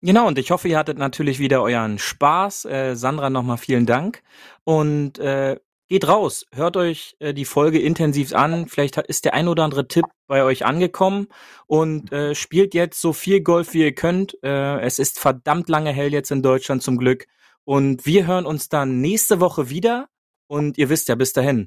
Genau, und ich hoffe, ihr hattet natürlich wieder euren Spaß. Äh, Sandra, nochmal vielen Dank. Und äh, geht raus, hört euch äh, die Folge intensiv an. Vielleicht ist der ein oder andere Tipp bei euch angekommen und äh, spielt jetzt so viel Golf, wie ihr könnt. Äh, es ist verdammt lange hell jetzt in Deutschland zum Glück. Und wir hören uns dann nächste Woche wieder. Und ihr wisst ja, bis dahin,